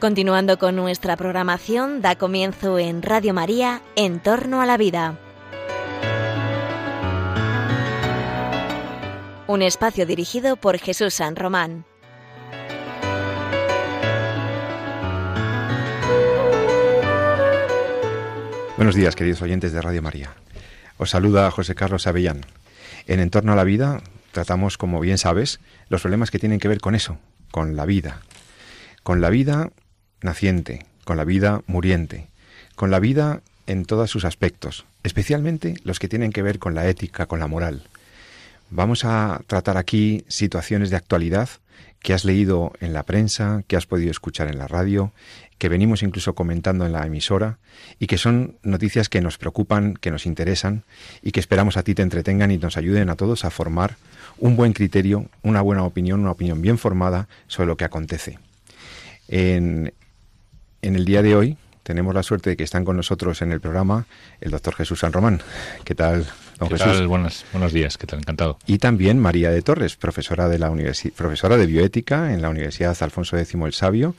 Continuando con nuestra programación, da comienzo en Radio María, En torno a la vida. Un espacio dirigido por Jesús San Román. Buenos días, queridos oyentes de Radio María. Os saluda José Carlos Avellán. En En torno a la vida tratamos, como bien sabes, los problemas que tienen que ver con eso, con la vida. Con la vida naciente, con la vida muriente, con la vida en todos sus aspectos, especialmente los que tienen que ver con la ética, con la moral. Vamos a tratar aquí situaciones de actualidad que has leído en la prensa, que has podido escuchar en la radio, que venimos incluso comentando en la emisora y que son noticias que nos preocupan, que nos interesan y que esperamos a ti te entretengan y nos ayuden a todos a formar un buen criterio, una buena opinión, una opinión bien formada sobre lo que acontece. En, en el día de hoy tenemos la suerte de que están con nosotros en el programa el doctor Jesús San Román. ¿Qué tal, don ¿Qué Jesús? Tal? Buenos, buenos días, ¿qué tal? Encantado. Y también María de Torres, profesora de, la profesora de bioética en la Universidad Alfonso X el Sabio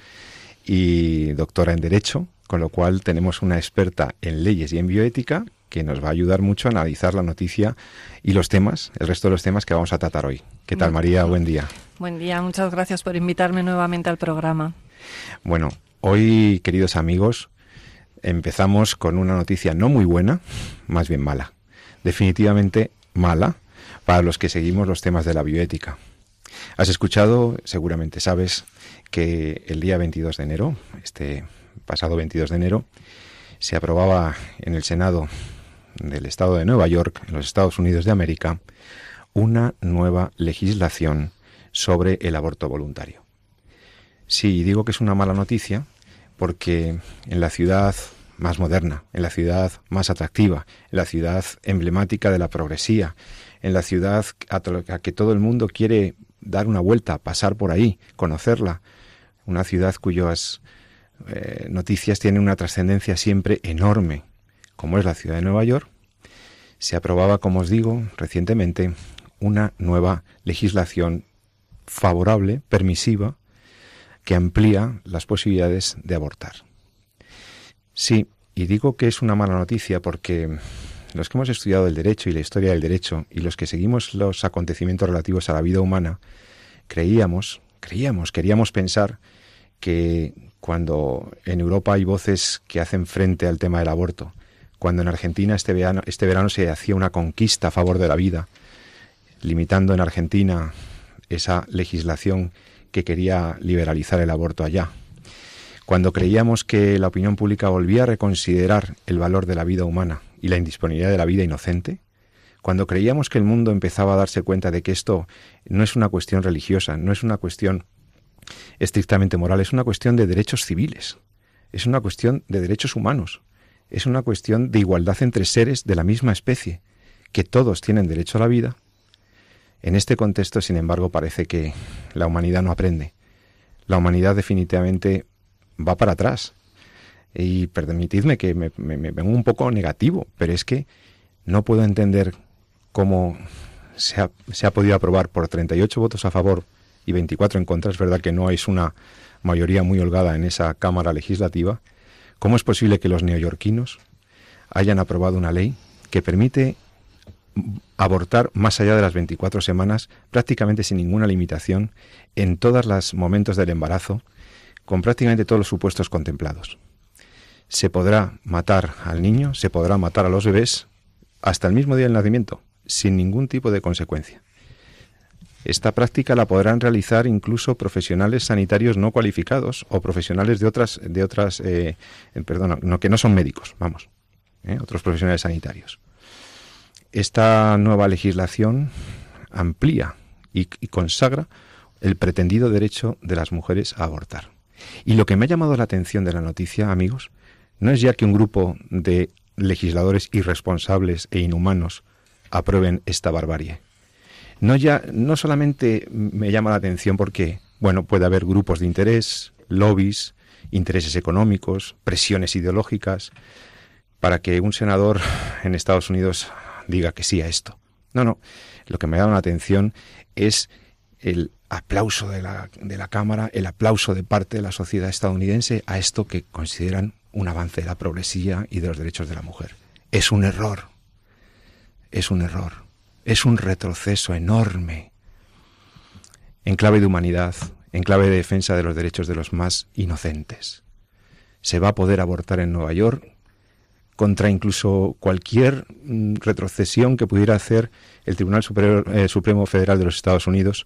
y doctora en Derecho, con lo cual tenemos una experta en leyes y en bioética que nos va a ayudar mucho a analizar la noticia y los temas, el resto de los temas que vamos a tratar hoy. ¿Qué tal, María? Buen día. Buen día, muchas gracias por invitarme nuevamente al programa. Bueno, Hoy, queridos amigos, empezamos con una noticia no muy buena, más bien mala. Definitivamente mala para los que seguimos los temas de la bioética. Has escuchado, seguramente sabes, que el día 22 de enero, este pasado 22 de enero, se aprobaba en el Senado del Estado de Nueva York, en los Estados Unidos de América, una nueva legislación sobre el aborto voluntario. Sí, digo que es una mala noticia porque en la ciudad más moderna, en la ciudad más atractiva, en la ciudad emblemática de la progresía, en la ciudad a, que todo el mundo quiere dar una vuelta, pasar por ahí, conocerla, una ciudad cuyas eh, noticias tienen una trascendencia siempre enorme, como es la ciudad de Nueva York, se aprobaba, como os digo, recientemente una nueva legislación favorable, permisiva, que amplía las posibilidades de abortar. Sí, y digo que es una mala noticia porque los que hemos estudiado el derecho y la historia del derecho y los que seguimos los acontecimientos relativos a la vida humana, creíamos, creíamos, queríamos pensar que cuando en Europa hay voces que hacen frente al tema del aborto, cuando en Argentina este verano, este verano se hacía una conquista a favor de la vida, limitando en Argentina esa legislación que quería liberalizar el aborto allá. Cuando creíamos que la opinión pública volvía a reconsiderar el valor de la vida humana y la indisponibilidad de la vida inocente, cuando creíamos que el mundo empezaba a darse cuenta de que esto no es una cuestión religiosa, no es una cuestión estrictamente moral, es una cuestión de derechos civiles, es una cuestión de derechos humanos, es una cuestión de igualdad entre seres de la misma especie, que todos tienen derecho a la vida, en este contexto, sin embargo, parece que la humanidad no aprende. La humanidad definitivamente va para atrás. Y permitidme que me, vengo un poco negativo, pero es que no puedo entender cómo se ha, se ha podido aprobar por 38 votos a favor y 24 en contra. Es verdad que no es una mayoría muy holgada en esa Cámara Legislativa. ¿Cómo es posible que los neoyorquinos hayan aprobado una ley que permite abortar más allá de las 24 semanas prácticamente sin ninguna limitación en todos los momentos del embarazo, con prácticamente todos los supuestos contemplados. Se podrá matar al niño, se podrá matar a los bebés hasta el mismo día del nacimiento, sin ningún tipo de consecuencia. Esta práctica la podrán realizar incluso profesionales sanitarios no cualificados o profesionales de otras, de otras, eh, perdón, no, que no son médicos, vamos, eh, otros profesionales sanitarios esta nueva legislación amplía y, consagra el pretendido derecho de las mujeres a abortar. Y lo que me ha llamado la atención de la noticia, amigos, no es ya que un grupo de legisladores irresponsables e inhumanos aprueben esta barbarie. No ya no solamente me llama la atención porque, bueno, puede haber grupos de interés, lobbies, intereses económicos, presiones ideológicas para que un senador en Estados Unidos diga que sí a esto. No, no. Lo que me dado la atención es el aplauso de la, de la Cámara, el aplauso de parte de la sociedad estadounidense a esto que consideran un avance de la progresía y de los derechos de la mujer. Es un error, es un error, es un retroceso enorme en clave de humanidad, en clave de defensa de los derechos de los más inocentes. Se va a poder abortar en Nueva York contra incluso cualquier mm, retrocesión que pudiera hacer el Tribunal eh, Supremo Federal de los Estados Unidos,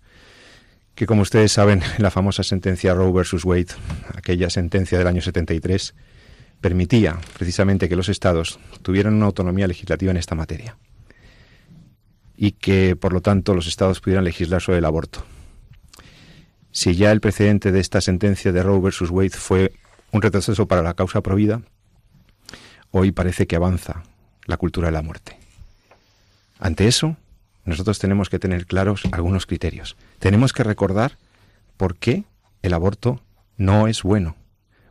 que como ustedes saben, la famosa sentencia Roe versus Wade, aquella sentencia del año 73, permitía precisamente que los estados tuvieran una autonomía legislativa en esta materia y que por lo tanto los estados pudieran legislar sobre el aborto. Si ya el precedente de esta sentencia de Roe versus Wade fue un retroceso para la causa provida, hoy parece que avanza la cultura de la muerte. Ante eso, nosotros tenemos que tener claros algunos criterios. Tenemos que recordar por qué el aborto no es bueno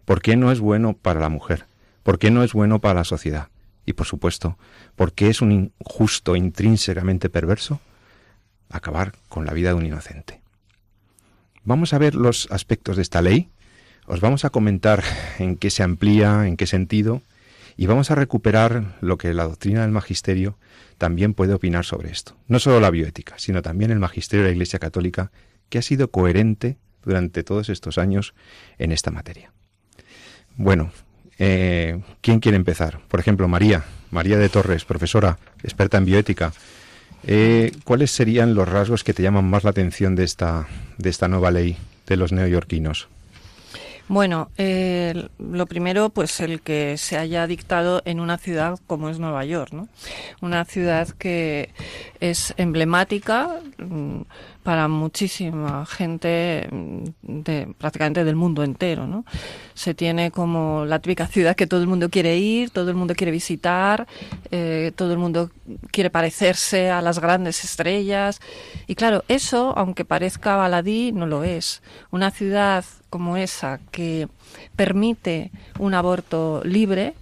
¿Por qué no es bueno para la mujer? ¿Por qué no es bueno para la sociedad? Y por supuesto, ¿por qué es un injusto intrínsecamente perverso? Acabar con la vida de un inocente. Vamos a ver los aspectos de esta ley, os vamos a comentar en qué se amplía, en qué sentido, y vamos a recuperar lo que la doctrina del magisterio también puede opinar sobre esto. No solo la bioética, sino también el magisterio de la Iglesia Católica, que ha sido coherente durante todos estos años en esta materia. Bueno, eh, ¿quién quiere empezar? Por ejemplo, María, María de Torres, profesora, experta en bioética. Eh, ¿Cuáles serían los rasgos que te llaman más la atención de esta, de esta nueva ley de los neoyorquinos? Bueno, eh, lo primero, pues el que se haya dictado en una ciudad como es Nueva York, ¿no? Una ciudad que es emblemática mm, para muchísima gente mm, de, prácticamente del mundo entero, ¿no? Se tiene como la típica ciudad que todo el mundo quiere ir, todo el mundo quiere visitar, eh, todo el mundo quiere parecerse a las grandes estrellas. Y claro, eso, aunque parezca baladí, no lo es. Una ciudad como esa que permite un aborto libre,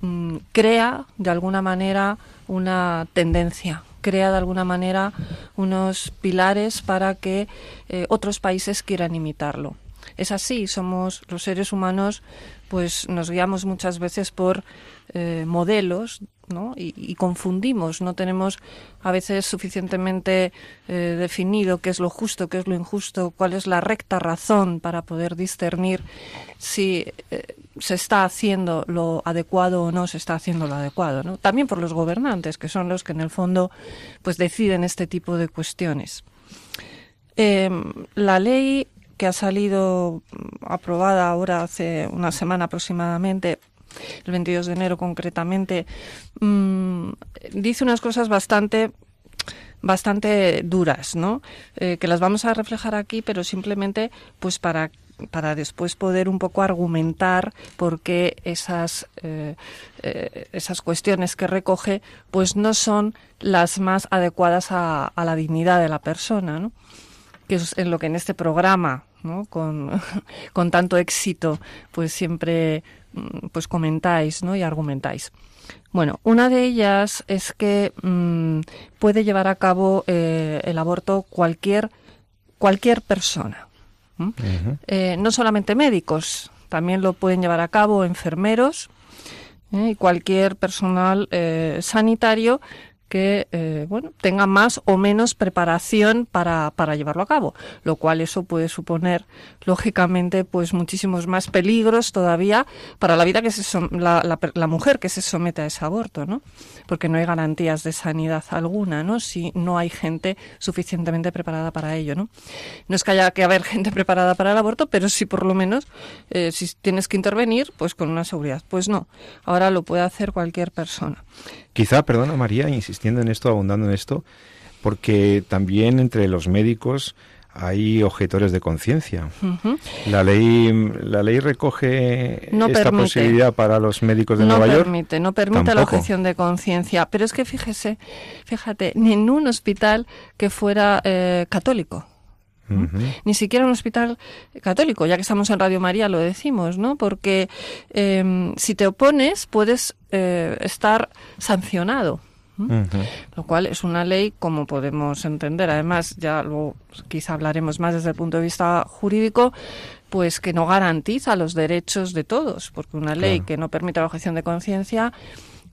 mm, crea de alguna manera una tendencia, crea de alguna manera unos pilares para que eh, otros países quieran imitarlo. Es así, somos los seres humanos, pues nos guiamos muchas veces por eh, modelos y, confundimos, no tenemos a veces suficientemente eh, definido qué es lo justo, qué es lo injusto, cuál es la recta razón para poder discernir si eh, se está haciendo lo adecuado o no se está haciendo lo adecuado. ¿no? También por los gobernantes, que son los que en el fondo pues deciden este tipo de cuestiones. Em, la ley que ha salido aprobada ahora hace una semana aproximadamente el 22 de enero concretamente, mm, dice unas cosas bastante bastante duras, ¿no? Eh, que las vamos a reflejar aquí, pero simplemente pues para para después poder un poco argumentar por qué esas, eh, eh, esas cuestiones que recoge pues no son las más adecuadas a, la dignidad de la persona, que es en lo que en este programa, ¿no? con, con tanto éxito, pues siempre Mm, pues comentáis ¿no? y argumentáis. Bueno, una de ellas es que mm, puede llevar a cabo eh, el aborto cualquier, cualquier persona. Eh, no solamente médicos, también lo pueden llevar a cabo enfermeros ¿eh? y cualquier personal sanitario que eh, bueno tenga más o menos preparación para, para llevarlo a cabo lo cual eso puede suponer lógicamente pues muchísimos más peligros todavía para la vida que se la, la, mujer que se somete a ese aborto no porque no hay garantías de sanidad alguna no si no hay gente suficientemente preparada para ello no no es que haya que haber gente preparada para el aborto pero sí por lo menos eh, si tienes que intervenir pues con una seguridad. Pues no ahora lo puede hacer cualquier persona Quizá, perdona María, insistiendo en esto, abundando en esto, porque también entre los médicos hay objetores de conciencia. La ley la ley recoge esta posibilidad para los médicos de Nueva York. Permite, no permite la objeción de conciencia. Pero es que fíjese, fíjate, ni en un hospital que fuera eh, católico ni siquiera un hospital católico, ya que estamos en Radio María lo decimos, ¿no? Porque em, si te opones puedes eh, estar sancionado. Lo cual es una ley, como podemos entender, además, ya luego quizá hablaremos más desde el punto de vista jurídico, pues que no garantiza los derechos de todos, porque una ley que no permite la objeción de conciencia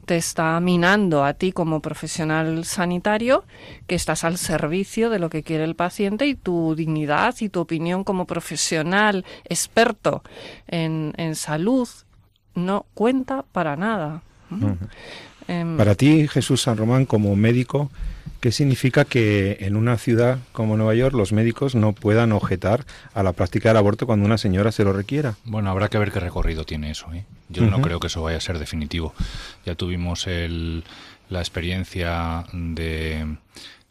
te está minando a ti como profesional sanitario que estás al servicio de lo que quiere el paciente y tu dignidad y tu opinión como profesional experto en, en salud no cuenta para nada. Em, para ti, Jesús San Román, como médico, ¿Qué significa que en una ciudad como Nueva York los médicos no puedan objetar a la práctica del aborto cuando una señora se lo requiera? Bueno, habrá que ver qué recorrido tiene eso. ¿eh? Yo no creo que eso vaya a ser definitivo. Ya tuvimos el, la experiencia de,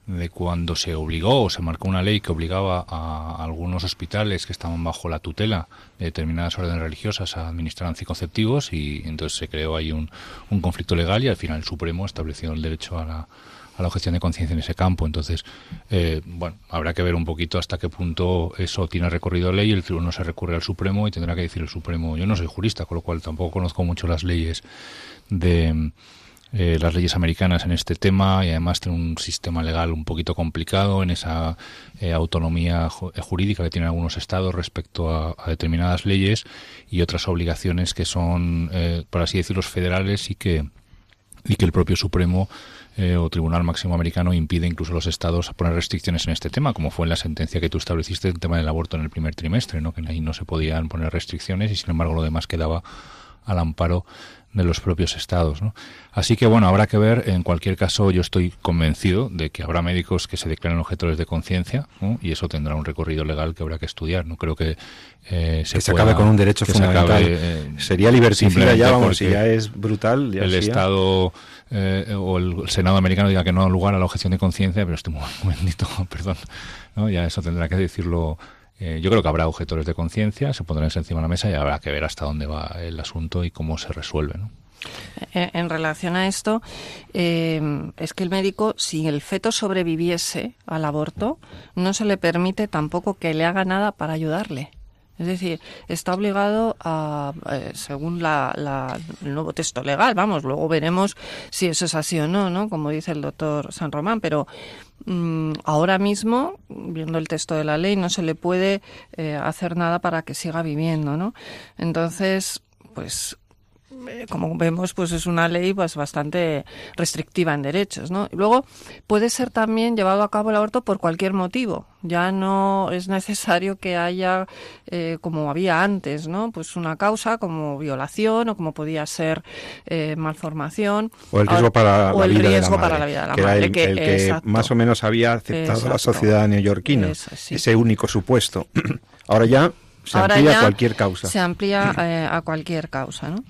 de cuando se obligó o se marcó una ley que obligaba a algunos hospitales que estaban bajo la tutela de determinadas órdenes religiosas a administrar anticonceptivos y entonces se creó ahí un, un conflicto legal y al final el Supremo estableció el derecho a la a la objeción de conciencia en ese campo. Entonces, eh, bueno, habrá que ver un poquito hasta qué punto eso tiene recorrido ley. El tribunal se recurre al Supremo y tendrá que decir el Supremo. Yo no soy jurista, con lo cual tampoco conozco mucho las leyes de eh, las leyes americanas en este tema y además tiene un sistema legal un poquito complicado en esa eh, autonomía jurídica que tienen algunos estados respecto a, determinadas leyes y otras obligaciones que son, por así decirlo, federales y que y que el propio Supremo eh, o Tribunal Máximo Americano impide incluso a los estados a poner restricciones en este tema, como fue en la sentencia que tú estableciste el tema del aborto en el primer trimestre, ¿no? que ahí no se podían poner restricciones y sin embargo lo demás quedaba al amparo de los propios estados. ¿no? Así que bueno, habrá que ver. En cualquier caso, yo estoy convencido de que habrá médicos que se declaren objetores de conciencia y eso tendrá un recorrido legal que habrá que estudiar. No creo que eh, se, acabe con un derecho fundamental. Eh, Sería liberticida ya, vamos, si ya es brutal. el Estado eh, o el Senado americano diga que no da lugar a la objeción de conciencia, pero estoy muy, bendito, perdón. Ya eso tendrá que decirlo eh, yo creo que habrá objetores de conciencia, se pondrán encima de la mesa y habrá que ver hasta dónde va el asunto y cómo se resuelve. ¿no? Eh, en relación a esto, eh, es que el médico, si el feto sobreviviese al aborto, no se le permite tampoco que le haga nada para ayudarle. Es decir, está obligado a, según la, el nuevo texto legal, vamos, luego veremos si eso es así o no, ¿no? Como dice el doctor San Román, pero Mm, ahora mismo, viendo el texto de la ley, no se le puede eh, hacer nada para que siga viviendo, ¿no? Entonces, pues eh, como vemos, pues es una ley pues bastante restrictiva en derechos, ¿no? Y luego puede ser también llevado a cabo el aborto por cualquier motivo. Ya no es necesario que haya, eh, como había antes, ¿no? Pues una causa como violación o como podía ser eh, malformación. O el riesgo, para, la vida de la madre, que el, que, más o menos había aceptado la sociedad neoyorquina. Ese único supuesto. Ahora ya se amplía a cualquier causa. Se amplía a cualquier causa, ¿no?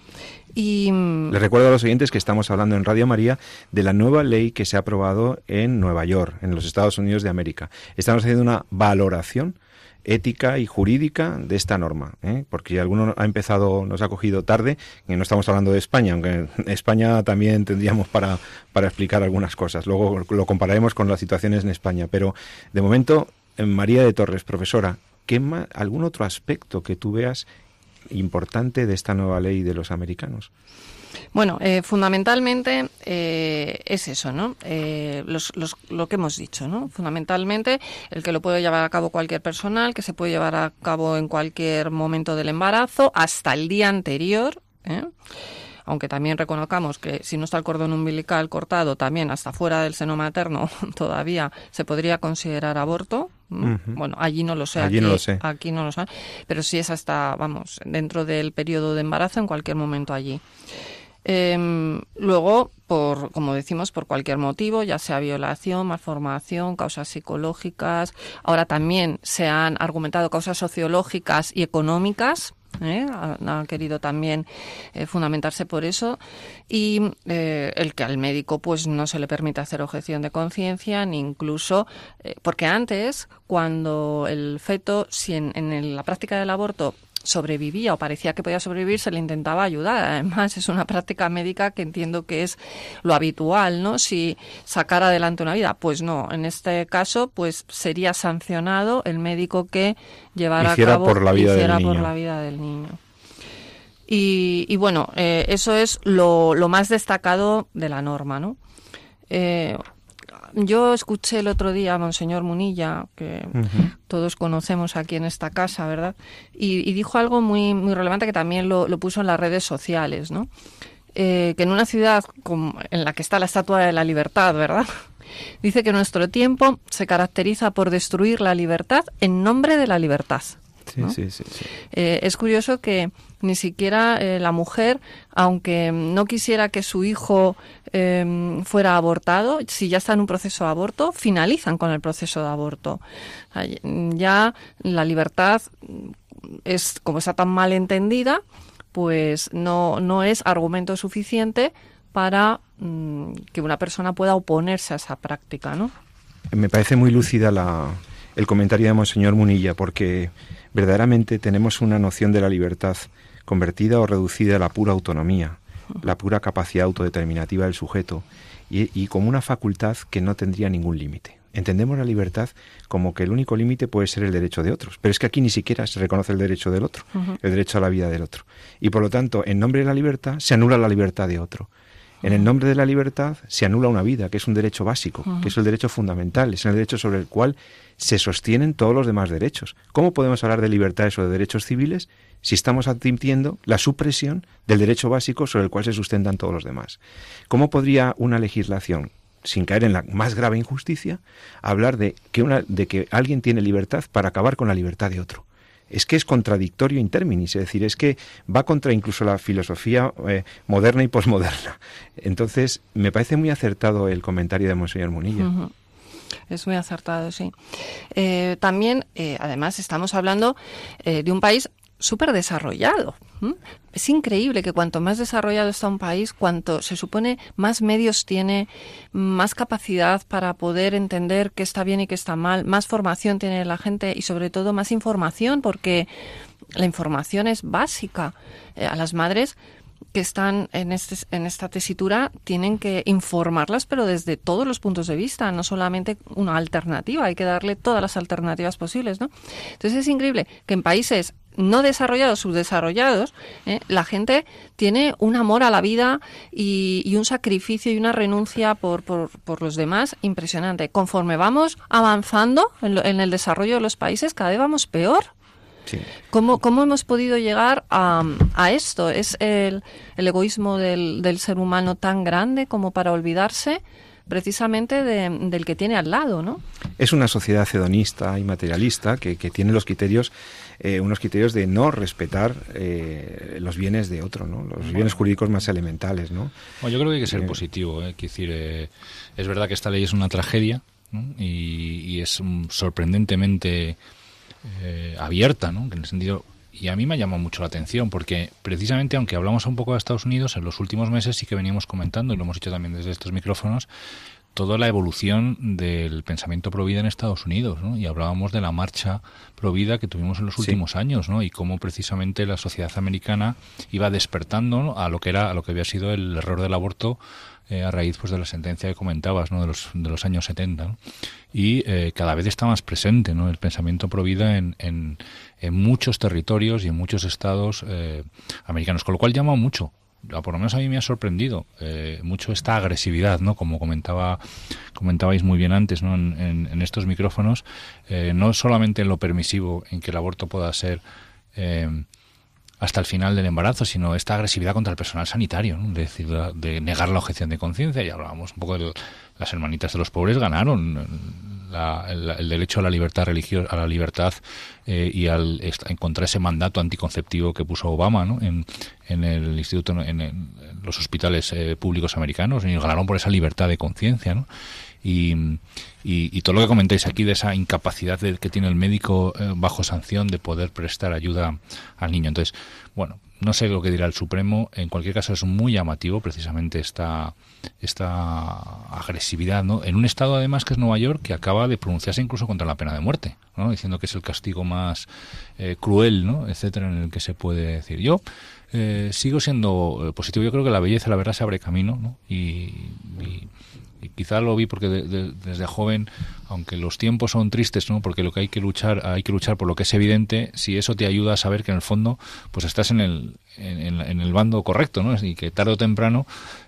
Y... Les recuerdo a los oyentes que estamos hablando en Radio María de la nueva ley que se ha aprobado en Nueva York, en los Estados Unidos de América. Estamos haciendo una valoración ética y jurídica de esta norma, ¿eh? porque alguno ha empezado, nos ha cogido tarde, y no estamos hablando de España, aunque en España también tendríamos para, para explicar algunas cosas. Luego lo compararemos con las situaciones en España, pero de momento, María de Torres, profesora, ¿qué ¿algún otro aspecto que tú veas importante de esta nueva ley de los americanos? Bueno, eh, fundamentalmente eh, es eso, ¿no? Eh, lo que hemos dicho, ¿no? Fundamentalmente el que lo puede llevar a cabo cualquier personal, que se puede llevar a cabo en cualquier momento del embarazo, hasta el día anterior, aunque también reconozcamos que si no está el cordón umbilical cortado, también hasta fuera del seno materno todavía se podría considerar aborto. Bueno, allí no lo sé. Allí aquí, no lo sé. Aquí no lo sé. Pero si es hasta, vamos, dentro del periodo de embarazo, en cualquier momento allí. Em, luego, por, como decimos, por cualquier motivo, ya sea violación, malformación, causas psicológicas. Ahora también se han argumentado causas sociológicas y económicas ¿eh? ha, querido también eh, fundamentarse por eso y eh, el que al médico pues no se le permite hacer objeción de conciencia ni incluso porque antes cuando el feto si en la práctica del aborto sobrevivía o parecía que podía sobrevivir, se le intentaba ayudar. Además, es una práctica médica que entiendo que es lo habitual, ¿no? Si sacar adelante una vida, pues no. En este caso, pues sería sancionado el médico que llevara a cabo por la vida hiciera del por la vida del niño. Y, bueno, eh, eso es lo, lo más destacado de la norma, ¿no? Eh, yo escuché el otro día a Monseñor Munilla, que todos conocemos aquí en esta casa, ¿verdad? Y, dijo algo muy, muy relevante que también lo, puso en las redes sociales, ¿no? Eh, que en una ciudad como en la que está la Estatua de la Libertad, ¿verdad? Dice que nuestro tiempo se caracteriza por destruir la libertad en nombre de la libertad. Sí, sí, sí, eh, es curioso que ni siquiera eh, la mujer, aunque no quisiera que su hijo em, fuera abortado, si ya está en un proceso de aborto, finalizan con el proceso de aborto. Ya la libertad es, como está tan mal entendida, pues no, no es argumento suficiente para mm, que una persona pueda oponerse a esa práctica, ¿no? Me parece muy lúcida la, el comentario de Monseñor Munilla, porque verdaderamente tenemos una noción de la libertad convertida o reducida a la pura autonomía, la pura capacidad autodeterminativa del sujeto, y, como una facultad que no tendría ningún límite. Entendemos la libertad como que el único límite puede ser el derecho de otros, pero es que aquí ni siquiera se reconoce el derecho del otro, el derecho a la vida del otro. Y por lo tanto, en nombre de la libertad se anula la libertad de otro. En el nombre de la libertad se anula una vida, que es un derecho básico, que es el derecho fundamental, es el derecho sobre el cual se sostienen todos los demás derechos. ¿Cómo podemos hablar de libertades o de derechos civiles si estamos admitiendo la supresión del derecho básico sobre el cual se sustentan todos los demás? ¿Cómo podría una legislación, sin caer en la más grave injusticia, hablar de que, una, de que alguien tiene libertad para acabar con la libertad de otro? Es que es contradictorio in terminis, es decir, es que va contra incluso la filosofía eh, moderna y posmoderna. Entonces, me parece muy acertado el comentario de Monseñor Munilla. Es muy acertado, sí. Eh, también, eh, además, estamos hablando de un país súper desarrollado. Es increíble que cuanto más desarrollado está un país, cuanto se supone más medios tiene, más capacidad para poder entender qué está bien y qué está mal, más formación tiene la gente y sobre todo más información, porque la información es básica. a las madres que están en, este, en esta tesitura tienen que informarlas, pero desde todos los puntos de vista, no solamente una alternativa, hay que darle todas las alternativas posibles, ¿no? Entonces es increíble que en países no desarrollados, subdesarrollados, ¿eh? la gente tiene un amor a la vida y, un sacrificio y una renuncia por, por, por, los demás impresionante. Conforme vamos avanzando en, en el desarrollo de los países, cada vez vamos peor. ¿Cómo, hemos podido llegar a, esto? ¿Es el, egoísmo del, ser humano tan grande como para olvidarse precisamente del que tiene al lado, ¿no? Es una sociedad hedonista y materialista que, tiene los criterios, eh, unos criterios de no respetar eh, los bienes de otro, ¿no? Los bienes jurídicos más elementales, ¿no? yo creo que hay que ser eh, positivo, ¿eh? decir, es verdad que esta ley es una tragedia y, y, es sorprendentemente eh, abierta, ¿no? En el sentido y a mí me ha llamado mucho la atención porque precisamente aunque hablamos un poco de Estados Unidos en los últimos meses sí que veníamos comentando y lo hemos hecho también desde estos micrófonos toda la evolución del pensamiento pro vida en Estados Unidos, ¿no? Y hablábamos de la marcha pro vida que tuvimos en los últimos años, ¿no? Y cómo precisamente la sociedad americana iba despertando a lo que era a lo que había sido el error del aborto eh, a raíz pues de la sentencia que comentabas ¿no? de, los, de los años 70 y eh, cada vez está más presente ¿no? el pensamiento pro vida en, en, en muchos territorios y en muchos estados eh, americanos con lo cual llama mucho por lo menos a mí me ha sorprendido mucho esta agresividad, ¿no? Como comentaba, comentabais muy bien antes, ¿no? En, estos micrófonos, no solamente en lo permisivo, en que el aborto pueda ser hasta el final del embarazo, sino esta agresividad contra el personal sanitario, de, decir, de negar la objeción de conciencia. Y hablábamos un poco de las hermanitas de los pobres ganaron el, derecho a la libertad religiosa, a la libertad eh, y al encontrar ese mandato anticonceptivo que puso Obama ¿no? en, en el instituto, en, los hospitales eh, públicos americanos y ganaron por esa libertad de conciencia, ¿no? Y, y, todo lo que comentáis aquí de esa incapacidad que tiene el médico eh, bajo sanción de poder prestar ayuda al niño. Entonces, bueno, no sé lo que dirá el Supremo. En cualquier caso, es muy llamativo precisamente esta, esta agresividad, ¿no? En un estado, además, que es Nueva York, que acaba de pronunciarse incluso contra la pena de muerte, ¿no? Diciendo que es el castigo más eh, cruel, ¿no? Etcétera, en el que se puede decir. Yo eh, sigo siendo positivo. Yo creo que la belleza, la verdad, se abre camino, ¿no? y quizá lo vi porque desde joven, aunque los tiempos son tristes, ¿no? Porque lo que hay que luchar, hay que luchar por lo que es evidente, si eso te ayuda a saber que en el fondo, pues estás en el, en, el bando correcto, ¿no? Y que tarde o temprano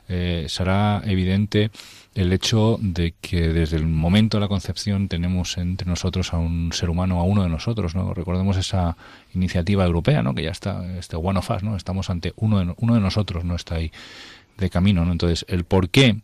eh, será evidente el hecho de que desde el momento de la concepción tenemos entre nosotros a un ser humano, a uno de nosotros, ¿no? Recordemos esa iniciativa europea, ¿no? Que ya está, este One of Us, ¿no? Estamos ante uno de, uno de nosotros, ¿no? Está ahí de camino, ¿no? Entonces, el por qué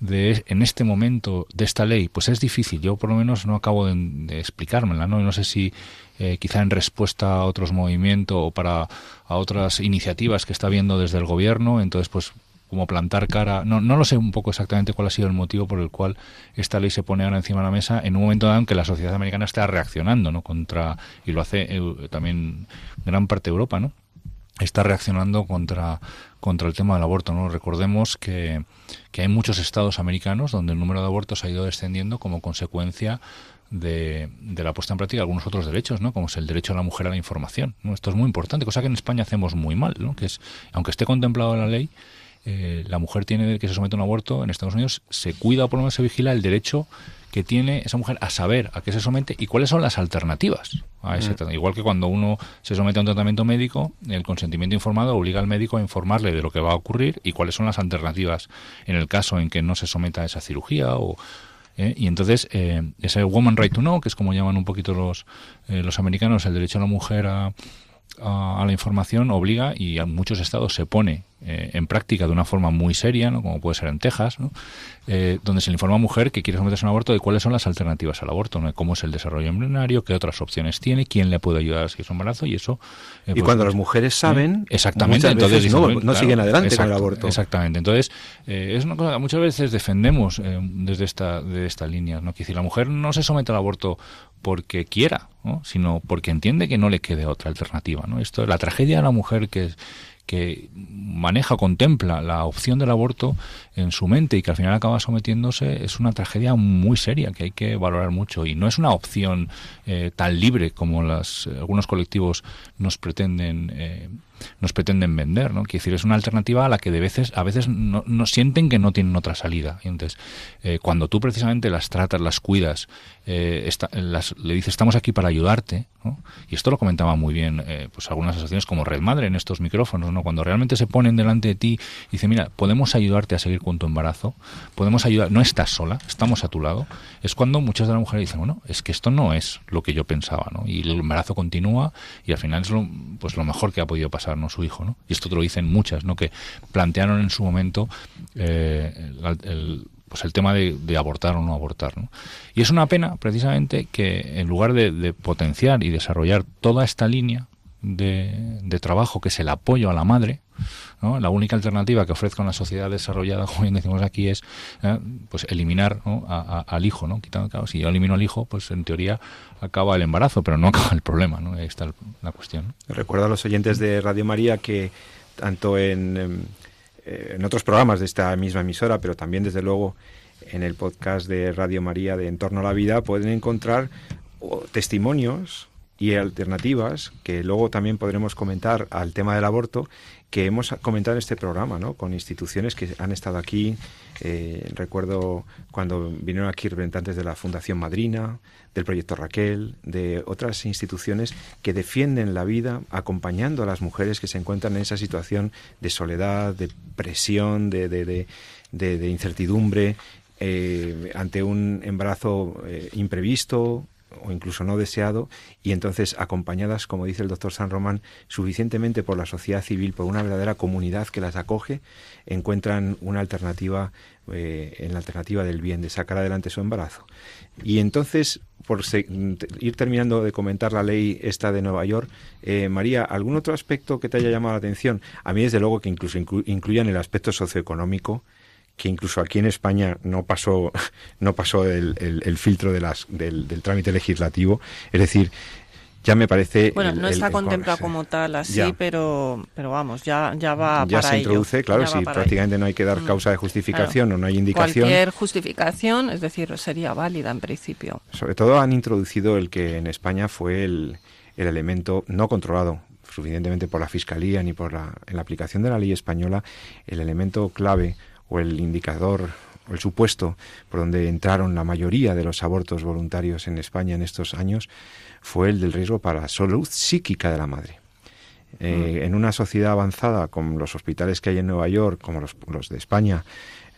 de, en este momento de esta ley, pues es difícil. Yo por lo menos no acabo de, explicármela, ¿no? No sé si eh, quizá en respuesta a otros movimientos o para a otras iniciativas que está viendo desde el gobierno, entonces pues como plantar cara, no, no lo sé un poco exactamente cuál ha sido el motivo por el cual esta ley se pone ahora encima de la mesa en un momento dado en que la sociedad americana está reaccionando, ¿no? Contra, y lo hace eh, también gran parte de Europa, ¿no? Está reaccionando contra, contra el tema del aborto, ¿no? Recordemos que, que hay muchos estados americanos donde el número de abortos ha ido descendiendo como consecuencia de, de, la puesta en práctica de algunos otros derechos, ¿no? como es el derecho a la mujer a la información. Esto es muy importante, cosa que en España hacemos muy mal, ¿no? que es, aunque esté contemplado en la ley, eh, la mujer tiene que se somete a un aborto en Estados Unidos, se cuida o por lo menos se vigila el derecho que tiene esa mujer a saber a qué se somete y cuáles son las alternativas a ese mm. Igual que cuando uno se somete a un tratamiento médico, el consentimiento informado obliga al médico a informarle de lo que va a ocurrir y cuáles son las alternativas en el caso en que no se someta a esa cirugía o, ¿eh? y entonces eh, ese woman right to know, que es como llaman un poquito los, los americanos, el derecho a la mujer a, a, la información obliga y a muchos estados se pone eh, en práctica de una forma muy seria, ¿no? como puede ser en Texas, ¿no? Eh, donde se le informa a mujer que quiere someterse a un aborto de cuáles son las alternativas al aborto, ¿no? cómo es el desarrollo embrionario, qué otras opciones tiene, quién le puede ayudar a seguir su embarazo y eso. Eh, y pues, cuando las mujeres saben, exactamente, entonces no, siguen adelante con el aborto. Exactamente. Entonces es una cosa que muchas veces defendemos desde esta de esta línea, ¿no? Que si la mujer no se somete al aborto porque quiera, sino porque entiende que no le quede otra alternativa. ¿no? Esto, la tragedia de la mujer que, que maneja, contempla la opción del aborto en su mente y que al final acaba sometiéndose, es una tragedia muy seria que hay que valorar mucho. Y no es una opción eh, tan libre como las, algunos colectivos nos pretenden eh, nos pretenden vender, ¿no? Quiere decir, es una alternativa a la que de veces, a veces no, sienten que no tienen otra salida. entonces, eh, cuando tú precisamente las tratas, las cuidas, eh, las, le dices, estamos aquí para ayudarte, y esto lo comentaba muy bien, eh, pues algunas asociaciones como Red Madre en estos micrófonos, ¿no? Cuando realmente se ponen delante de ti y dicen, mira, podemos ayudarte a seguir con tu embarazo, podemos ayudar, no estás sola, estamos a tu lado, es cuando muchas de las mujeres dicen, bueno, es que esto no es lo que yo pensaba, ¿no? Y el embarazo continúa y al final es lo, pues lo mejor que ha podido pasar su hijo, ¿no? Y esto te lo dicen muchas, ¿no? Que plantearon en su momento eh, el, pues el tema de, abortar o no abortar, ¿no? Y es una pena, precisamente, que en lugar de, potenciar y desarrollar toda esta línea de, trabajo que es el apoyo a la madre, ¿no? La única alternativa que ofrezca una sociedad desarrollada, como bien decimos aquí, es ¿eh? pues eliminar al hijo, ¿no? Quitando, si yo elimino al hijo, pues en teoría acaba el embarazo, pero no acaba el problema, ¿no? Ahí está la cuestión. Recuerdo a los oyentes de Radio María que tanto en, em, eh, en otros programas de esta misma emisora, pero también desde luego en el podcast de Radio María de Entorno a la Vida pueden encontrar testimonios y alternativas que luego también podremos comentar al tema del aborto que hemos comentado en este programa, ¿no? Con instituciones que han estado aquí. Eh, recuerdo cuando vinieron aquí representantes de la Fundación Madrina, del Proyecto Raquel, de otras instituciones que defienden la vida acompañando a las mujeres que se encuentran en esa situación de soledad, de presión, de, de, incertidumbre eh, ante un embarazo eh, imprevisto o incluso no deseado, y entonces acompañadas, como dice el doctor San Román, suficientemente por la sociedad civil, por una verdadera comunidad que las acoge, encuentran una alternativa, eh, en la alternativa del bien, de sacar adelante su embarazo. Y entonces, por ir terminando de comentar la ley esta de Nueva York, eh, María, ¿algún otro aspecto que te haya llamado la atención? A mí, desde luego, que incluso incluyan el aspecto socioeconómico, que incluso aquí en España no pasó, no pasó el, el, filtro de las, del, trámite legislativo. Es decir, ya me parece. Bueno, no está contemplado como tal así, pero, pero vamos, ya, ya va ya se introduce, claro, si prácticamente no hay que dar mm, causa de justificación o no hay indicación. Cualquier justificación, es decir, sería válida en principio. Sobre todo han introducido el que en España fue el, el elemento no controlado suficientemente por la Fiscalía ni por la, en la aplicación de la ley española, el elemento clave o el indicador o el supuesto por donde entraron la mayoría de los abortos voluntarios en España en estos años fue el del riesgo para la salud psíquica de la madre. Eh. En una sociedad avanzada como los hospitales que hay en Nueva York, como los, de España,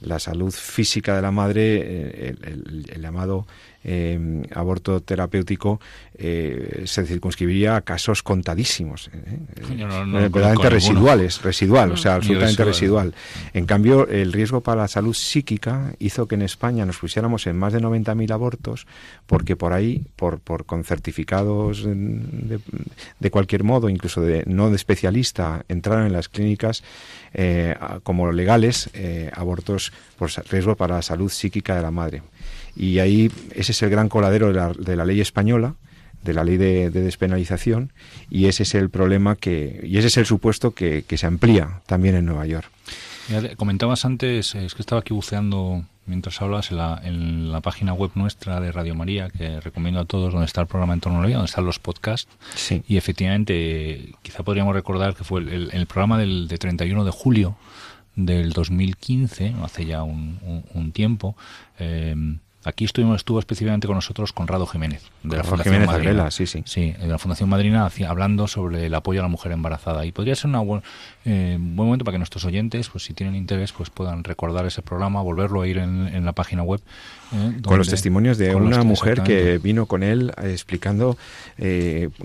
la salud física de la madre, eh, el, llamado eh, aborto terapéutico eh, se circunscribiría a casos contadísimos, verdaderamente residuales, residual, o sea, absolutamente residual. En cambio, el riesgo para la salud psíquica hizo que en España nos pusiéramos en más de 90.000 abortos, porque por ahí, por, por con certificados de, de cualquier modo, incluso de no de especialista, entraron en las clínicas como legales abortos por riesgo para la salud psíquica de la madre. Y ahí ese es el gran coladero de la, de la ley española, de la ley de, despenalización, y ese es el problema que, y ese es el supuesto que, se amplía también en Nueva York. comentabas antes, es que estaba aquí buceando mientras hablas en la, en la página web nuestra de Radio María, que recomiendo a todos, donde está el programa en torno a la vida, donde están los podcasts. Sí. Y efectivamente, quizá podríamos recordar que fue el, el, programa del de 31 de julio del 2015, hace ya un, un, tiempo, eh, Aquí estuvimos, estuvo específicamente con nosotros Conrado Jiménez, de la Fundación Madrina. sí, sí. Sí, de la Fundación Madrina, hablando sobre el apoyo a la mujer embarazada. Y podría ser un eh, buen momento para que nuestros oyentes, pues si tienen interés, pues puedan recordar ese programa, volverlo a ir en, la página web. Eh, con los testimonios de una mujer que vino con él eh, explicando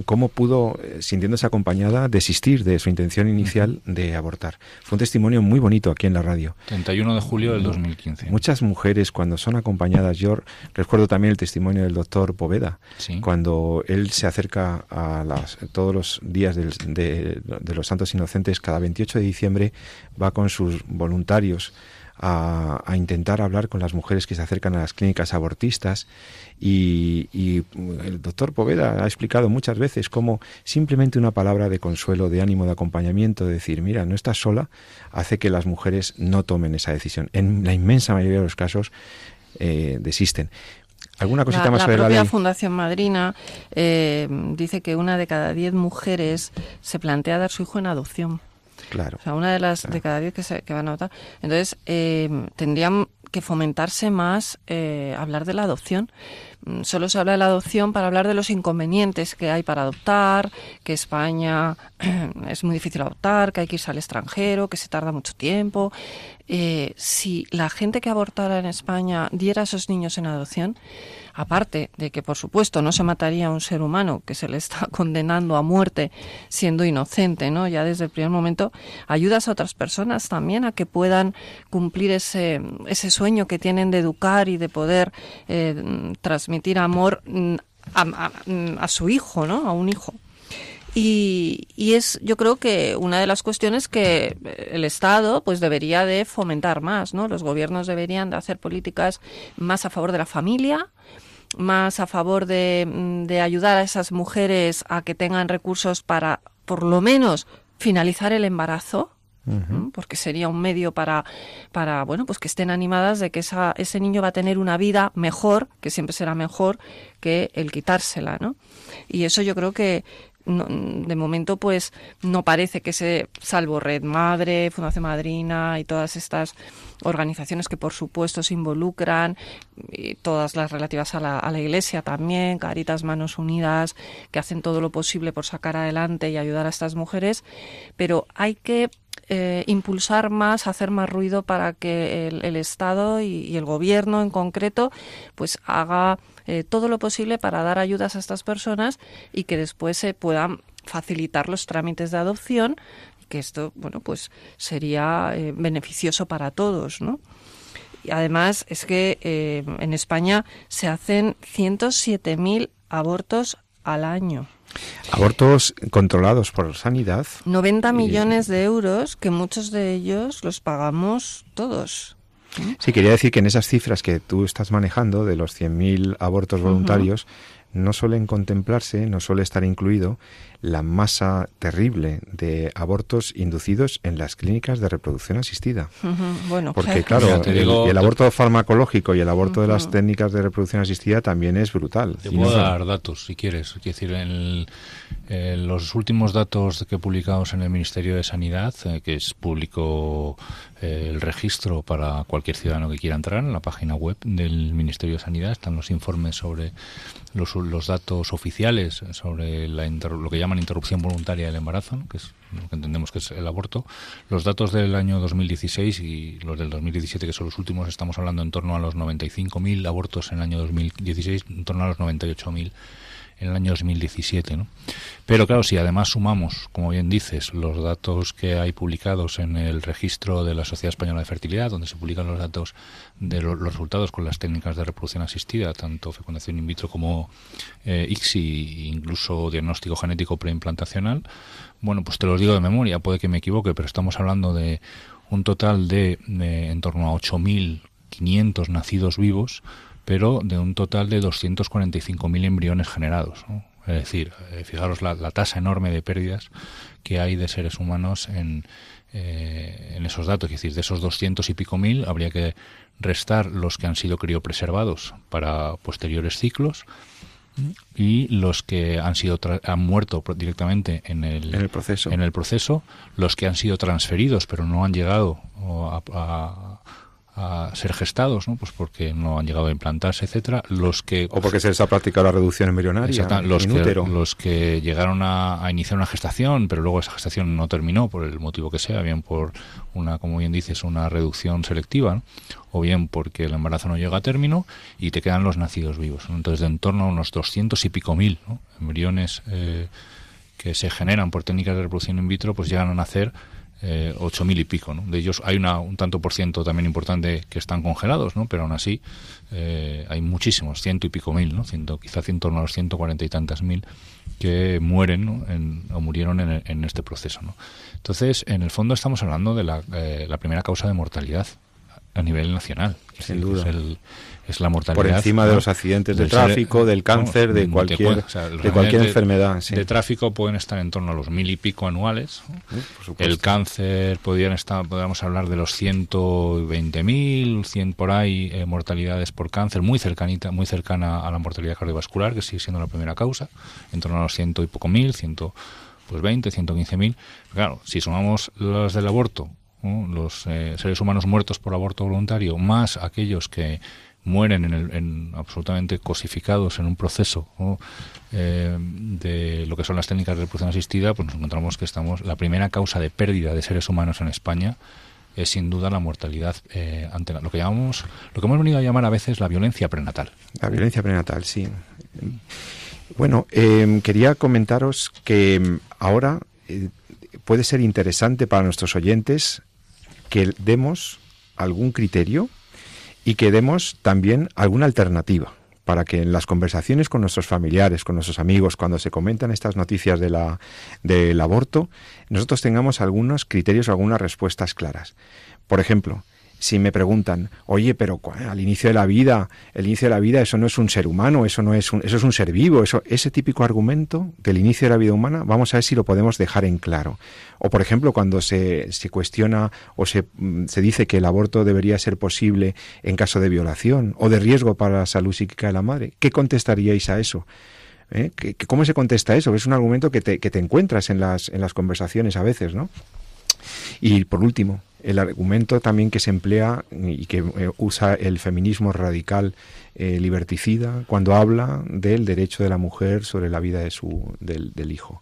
cómo pudo, sintiéndose acompañada, desistir de su intención inicial de abortar. Fue un testimonio muy bonito aquí en la radio. 31 de julio del 2015. Muchas mujeres, cuando son acompañadas, recuerdo también el testimonio del doctor Poveda, cuando él se acerca a las, todos los días de, los Santos Inocentes, cada 28 de diciembre va con sus voluntarios a, intentar hablar con las mujeres que se acercan a las clínicas abortistas y, el doctor Poveda ha explicado muchas veces cómo simplemente una palabra de consuelo, de ánimo, de acompañamiento, de decir, mira, no estás sola, hace que las mujeres no tomen esa decisión. En la inmensa mayoría de los casos eh, desisten. ¿Alguna cosita más sobre la propia Fundación Madrina eh, dice que una de cada diez mujeres se plantea dar su hijo en adopción. Claro. O sea, una de las de cada diez que, se, que van a votar. Entonces, eh, tendrían que fomentarse más eh, hablar de la adopción. Mm, solo se habla de la adopción para hablar de los inconvenientes que hay para adoptar, que España es muy difícil adoptar, que hay que irse al extranjero, que se tarda mucho tiempo. Eh, si la gente que abortara en España diera a esos niños en adopción, aparte de que, por supuesto, no se mataría a un ser humano que se le está condenando a muerte siendo inocente, ¿no? Ya desde el primer momento, ayudas a otras personas también a que puedan cumplir ese, ese sueño que tienen de educar y de poder eh, transmitir amor mm, a, a, su hijo, ¿no? A un hijo. Y, y, es, yo creo que una de las cuestiones que el Estado pues debería de fomentar más, ¿no? Los gobiernos deberían de hacer políticas más a favor de la familia, más a favor de, mm, de ayudar a esas mujeres a que tengan recursos para, por lo menos, finalizar el embarazo, porque sería un medio para, para, bueno, pues que estén animadas de que esa, ese niño va a tener una vida mejor, que siempre será mejor que el quitársela, ¿no? Y eso yo creo que, de momento pues no parece que se salvo Red Madre, Fundación Madrina y todas estas organizaciones que por supuesto se involucran y todas las relativas a la, a la Iglesia también, Caritas Manos Unidas, que hacen todo lo posible por sacar adelante y ayudar a estas mujeres, pero hay que eh, impulsar más, hacer más ruido para que el, Estado y, el Gobierno en concreto, pues haga eh, todo lo posible para dar ayudas a estas personas y que después se puedan facilitar los trámites de adopción que esto, bueno, pues sería eh, beneficioso para todos, ¿no? Y además es que en España se hacen 107.000 abortos al año. Abortos controlados por sanidad. 90 millones de euros que muchos de ellos los pagamos todos. Sí, quería decir que en esas cifras que tú estás manejando, de los 100.000 abortos voluntarios, no suelen contemplarse, no suele estar incluido la masa terrible de abortos inducidos en las clínicas de reproducción asistida. Bueno, porque claro, el, aborto farmacológico y el aborto de las técnicas de reproducción asistida también es brutal. Te puedo dar datos si quieres. Quiero decir, en Eh, los últimos datos que publicamos en el Ministerio de Sanidad, eh, que es público eh, el registro para cualquier ciudadano que quiera entrar en la página web del Ministerio de Sanidad, están los informes sobre los, los datos oficiales sobre la lo que llaman interrupción voluntaria del embarazo, que es lo que entendemos que es el aborto. Los datos del año 2016 y los del 2017, que son los últimos, estamos hablando en torno a los 95.000 abortos en el año 2016, en torno a los 98.000 en el año 2017. ¿no? Pero claro, si además sumamos, como bien dices, los datos que hay publicados en el registro de la Sociedad Española de Fertilidad, donde se publican los datos de los resultados con las técnicas de reproducción asistida, tanto fecundación in vitro como eh, ICSI, incluso diagnóstico genético preimplantacional, bueno, pues te los digo de memoria, puede que me equivoque, pero estamos hablando de un total de, en torno a 8.500 nacidos vivos, pero de un total de 245.000 embriones generados. Es decir, eh, fijaros la, tasa enorme de pérdidas que hay de seres humanos en, eh, en esos datos. Es decir, de esos 200 y pico mil habría que restar los que han sido criopreservados para posteriores ciclos y los que han sido han muerto directamente en el, en el proceso en el proceso los que han sido transferidos pero no han llegado a a ser gestados, ¿no? Pues porque no han llegado a implantarse, etcétera. Los que o porque se les ha practicado la reducción embrionaria, los que, los que llegaron a, iniciar una gestación, pero luego esa gestación no terminó por el motivo que sea, bien por una, como bien dices, una reducción selectiva, o bien porque el embarazo no llega a término y te quedan los nacidos vivos. Entonces, de en torno a unos doscientos y pico mil embriones eh, que se generan por técnicas de reproducción in vitro, pues llegan a nacer eh, ocho mil y pico. ¿no? De ellos hay una, un tanto por ciento también importante que están congelados, ¿no? pero aún así eh, hay muchísimos, ciento y pico mil, ¿no? Ciento, quizás en torno a los ciento cuarenta y tantas mil que mueren en, o murieron en, en, este proceso. ¿no? Entonces, en el fondo estamos hablando de la, eh, la primera causa de mortalidad a nivel nacional. Sin duda. el, es la mortalidad. Por encima de los accidentes de tráfico, del cáncer, de cualquier, de cualquier enfermedad. De tráfico pueden estar en torno a los mil y pico anuales. el cáncer podrían estar, podríamos hablar de los 120.000, 100 por ahí eh, mortalidades por cáncer, muy cercanita, muy cercana a la mortalidad cardiovascular, que sigue siendo la primera causa, en torno a los ciento y poco mil, ciento pues 20, 115 mil. Claro, si sumamos los del aborto, los eh, seres humanos muertos por aborto voluntario, más aquellos que mueren en, en absolutamente cosificados en un proceso eh, de lo que son las técnicas de reproducción asistida, pues nos encontramos que estamos la primera causa de pérdida de seres humanos en España es sin duda la mortalidad eh, ante lo que llamamos lo que hemos venido a llamar a veces la violencia prenatal. La violencia prenatal, sí. Bueno, em, quería comentaros que em, ahora eh, puede ser interesante para nuestros oyentes que demos algún criterio y que demos también alguna alternativa para que en las conversaciones con nuestros familiares, con nuestros amigos, cuando se comentan estas noticias de la, del aborto, nosotros tengamos algunos criterios, algunas respuestas claras. Por ejemplo, si me preguntan, oye, pero al inicio de la vida, el inicio de la vida, eso no es un ser humano, eso no es un, eso es un ser vivo, eso, ese típico argumento del inicio de la vida humana, vamos a ver si lo podemos dejar en claro. O por ejemplo, cuando se, se cuestiona o se, mm, se dice que el aborto debería ser posible en caso de violación o de riesgo para la salud psíquica de la madre, ¿qué contestaríais a eso? ¿Eh? ¿Cómo se contesta eso? Es un argumento que te, que te encuentras en las, en las conversaciones a veces, ¿no? Y por último, el argumento también que se emplea y que eh, usa el feminismo radical eh, liberticida cuando habla del derecho de la mujer sobre la vida de su, del, hijo.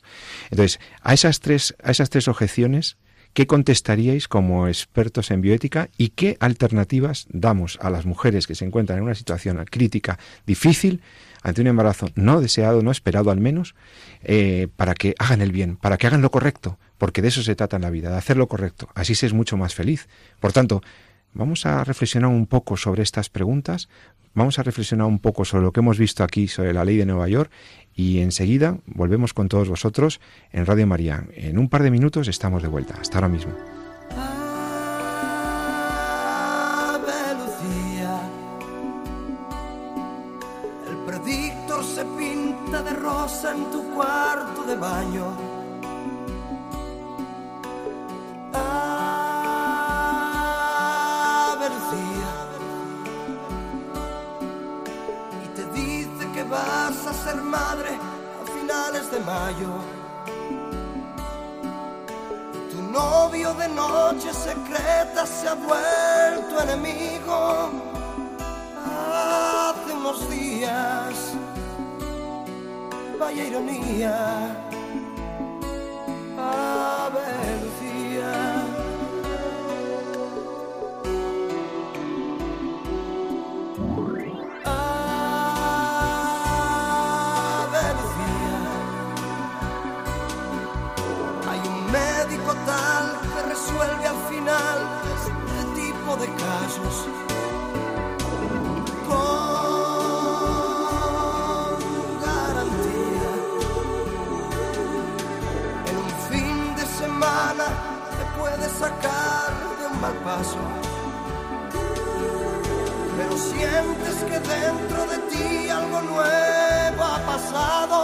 Entonces, a esas, tres, a esas tres objeciones, ¿qué contestaríais como expertos en bioética y qué alternativas damos a las mujeres que se encuentran en una situación crítica, difícil, ante un embarazo no deseado, no esperado al menos, eh, para que hagan el bien, para que hagan lo correcto, porque de eso se trata en la vida, de hacer lo correcto. Así se es mucho más feliz. Por tanto, vamos a reflexionar un poco sobre estas preguntas, vamos a reflexionar un poco sobre lo que hemos visto aquí sobre la ley de Nueva York y enseguida volvemos con todos vosotros en Radio María. En un par de minutos estamos de vuelta. Hasta ahora mismo. Baño y te dice que vas a ser madre a finales de mayo. Tu novio de noche secreta se ha vuelto enemigo hace unos días. Vaya ironía. De casos. Con garantía. En un fin de semana te puede sacar de un mal paso. Pero sientes que dentro de ti algo nuevo ha pasado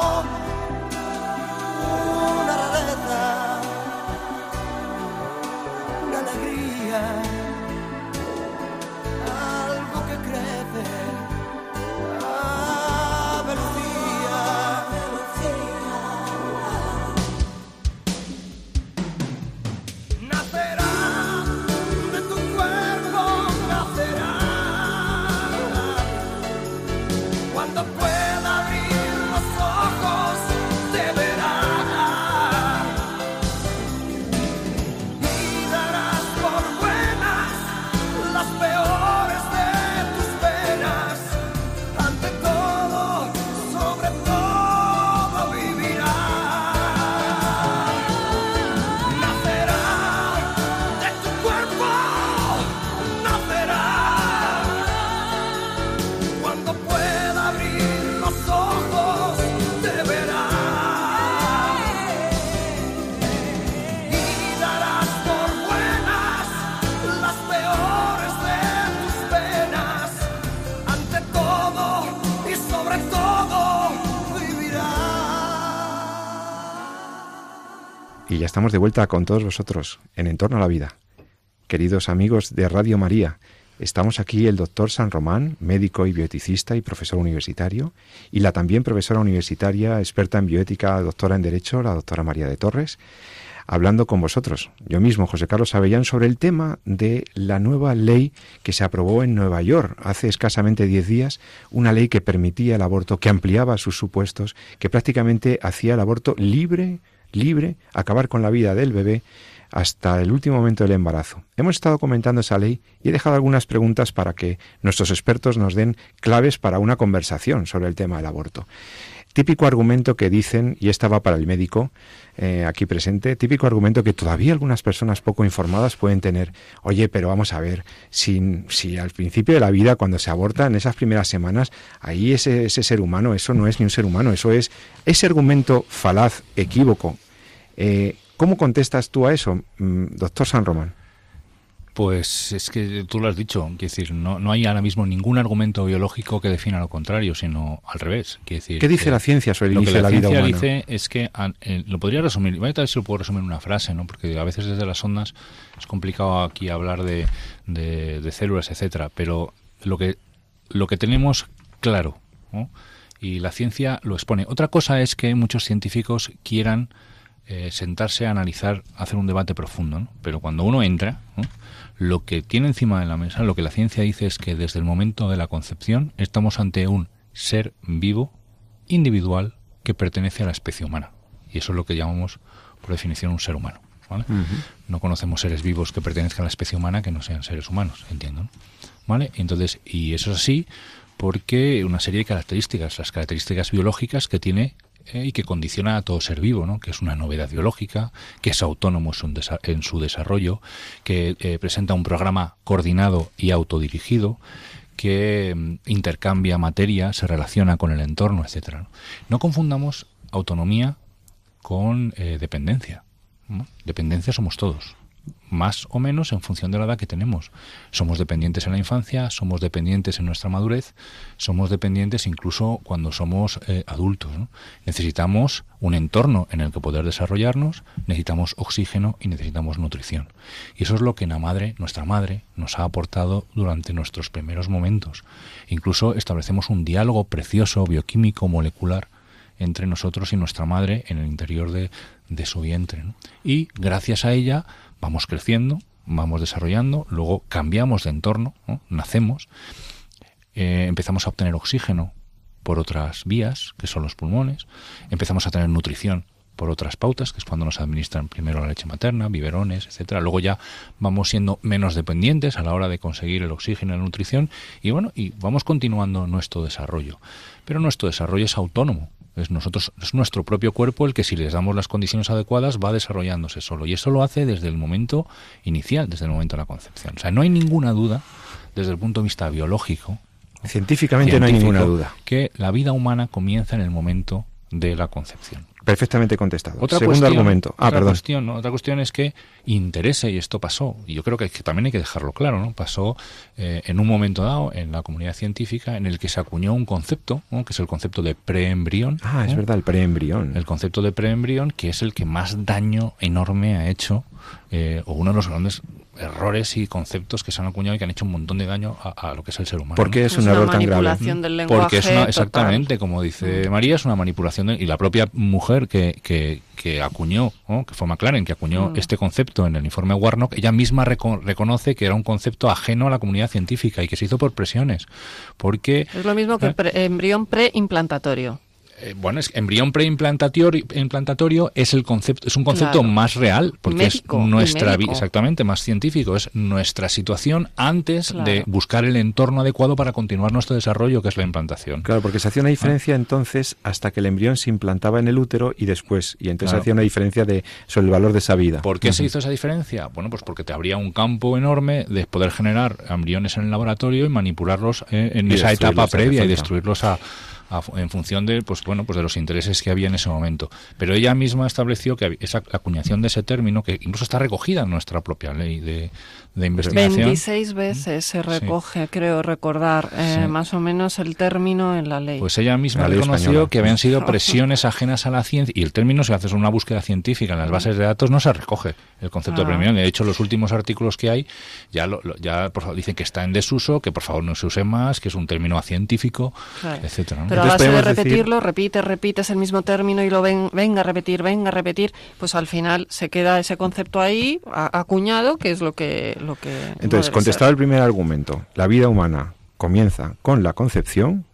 una rareza, una alegría, ya estamos de vuelta con todos vosotros en Entorno a la Vida. Queridos amigos de Radio María, estamos aquí el doctor San Román, médico y bioeticista y profesor universitario, y la también profesora universitaria, experta en bioética, doctora en Derecho, la doctora María de Torres, hablando con vosotros, yo mismo, José Carlos Avellán, sobre el tema de la nueva ley que se aprobó en Nueva York hace escasamente 10 días, una ley que permitía el aborto, que ampliaba sus supuestos, que prácticamente hacía el aborto libre, libre, acabar con la vida del bebé hasta el último momento del embarazo. Hemos estado comentando esa ley y he dejado algunas preguntas para que nuestros expertos nos den claves para una conversación sobre el tema del aborto. Típico argumento que dicen, y esta va para el médico eh, aquí presente, típico argumento que todavía algunas personas poco informadas pueden tener. Oye, pero vamos a ver, si, al principio de la vida, cuando se aborta, en esas primeras semanas, ahí ese, ese ser humano, eso no es ni un ser humano, eso es ese argumento falaz, equívoco. Eh, ¿Cómo contestas tú a eso, mm, doctor San Román? Pues es que tú lo has dicho, quiero decir, no, no hay ahora mismo ningún argumento biológico que defina lo contrario, sino al revés. Quiero decir, ¿Qué dice que la ciencia sobre el lo que inicio de la la vida ciencia humana? dice es que an- eh, lo podría resumir, voy a ver si lo puedo resumir en una frase, ¿no? Porque a veces desde las ondas es complicado aquí hablar de, de, de células, etcétera, pero lo que lo que tenemos claro, ¿no? y la ciencia lo expone. Otra cosa es que muchos científicos quieran eh, sentarse a analizar, hacer un debate profundo, ¿no? pero cuando uno entra, ¿no? lo que tiene encima de la mesa, lo que la ciencia dice es que desde el momento de la concepción estamos ante un ser vivo, individual, que pertenece a la especie humana. Y eso es lo que llamamos, por definición, un ser humano. ¿vale? No conocemos seres vivos que pertenezcan a la especie humana que no sean seres humanos, entiendo. ¿no? ¿Vale? Entonces, y eso es así porque una serie de características, las características biológicas que tiene eh, y que condiciona a todo ser vivo, ¿no? que es una novedad biológica, que es autónomo en su, desarrollo, que eh, presenta un programa coordinado y autodirigido, que mm, intercambia materia, se relaciona con el entorno, etcétera. ¿no? Confundamos autonomía con eh, dependencia. Dependencia somos todos, más o menos en función de la edad que tenemos. Somos dependientes en la infancia, somos dependientes en nuestra madurez, somos dependientes incluso cuando somos eh, adultos. Necesitamos un entorno en el que poder desarrollarnos, necesitamos oxígeno y necesitamos nutrición. Y eso es lo que la madre, nuestra madre, nos ha aportado durante nuestros primeros momentos. Incluso establecemos un diálogo precioso, bioquímico, molecular, entre nosotros y nuestra madre en el interior de, de su vientre. Y gracias a ella vamos creciendo, vamos desarrollando, luego cambiamos de entorno, nacemos, eh, empezamos a obtener oxígeno por otras vías, que son los pulmones, empezamos a tener nutrición por otras pautas, que es cuando nos administran primero la leche materna, biberones, etcétera. Luego ya vamos siendo menos dependientes a la hora de conseguir el oxígeno y la nutrición y bueno, y vamos continuando nuestro desarrollo. Pero nuestro desarrollo es autónomo. Es nosotros es nuestro propio cuerpo el que si les damos las condiciones adecuadas va desarrollándose solo y eso lo hace desde el momento inicial, desde el momento de la concepción. O sea, no hay ninguna duda desde el punto de vista biológico Científicamente no hay ninguna duda. Que la vida humana comienza en el momento de la concepción. Perfectamente contestado. Otra Segundo cuestión, argumento. Ah, otra perdón. Cuestión, otra cuestión es que interese, y esto pasó, y yo creo que, que también hay que dejarlo claro, ¿no? pasó eh, en un momento dado en la comunidad científica en el que se acuñó un concepto, ¿no? que es el concepto de preembrión. Ah, es verdad, el preembrión. El concepto de preembrión, que es el que más daño enorme ha hecho, eh, o uno de los grandes errores y conceptos que se han acuñado y que han hecho un montón de daño a, a lo que es el ser humano. ¿Por qué ¿no? es un error tan grave? manipulación del lenguaje Porque es una, total. exactamente, como dice María, es una manipulación de- y la propia mujer que, que, que acuñó, ¿no? que fue McLaren, que acuñó Mm. este concepto en el informe Warnock, ella misma reco- reconoce que era un concepto ajeno a la comunidad científica y que se hizo por presiones, porque Es lo mismo que ¿Eh? pre- embrión preimplantario. Eh, bueno, es embrión preimplantario implantatorio es el concepto es un concepto Claro. más real porque Médico, es nuestra vi- médico. exactamente más científico es nuestra situación antes Claro. de buscar el entorno adecuado para continuar nuestro desarrollo que es la implantación. Claro, porque se hacía una diferencia entonces hasta que el embrión se implantaba en el útero y después. Y entonces Claro. hacía una diferencia de, sobre el valor de esa vida. ¿Por qué se hizo esa diferencia? Bueno, pues porque te habría un campo enorme de poder generar embriones en el laboratorio y manipularlos eh, en Y esa etapa previa y destruirlos a, a- en función de pues bueno pues de los intereses que había en ese momento. Pero ella misma estableció que esa acuñación de ese término que incluso está recogida en nuestra propia ley de, de investigación. 26 veces se recoge, creo recordar, eh, Sí. más o menos el término en la ley. Pues ella misma La reconoció española. que habían sido presiones ajenas a la ciencia y el término, si haces una búsqueda científica en las bases de datos, no se recoge el concepto Ah. de preembrión. De hecho, los últimos artículos que hay ya, lo- lo- ya por favor, dicen que está en desuso, que por favor no se use más, que es un término acientífico, Claro. etcétera. ¿no? Pero a base de podemos decir- repetirlo, repites, repites el mismo término y lo ven, venga a repetir, venga a repetir, pues al final se queda ese concepto ahí acuñado, que es lo que lo que no Entonces, debe contestado ser. el primer argumento, la vida humana comienza con la concepción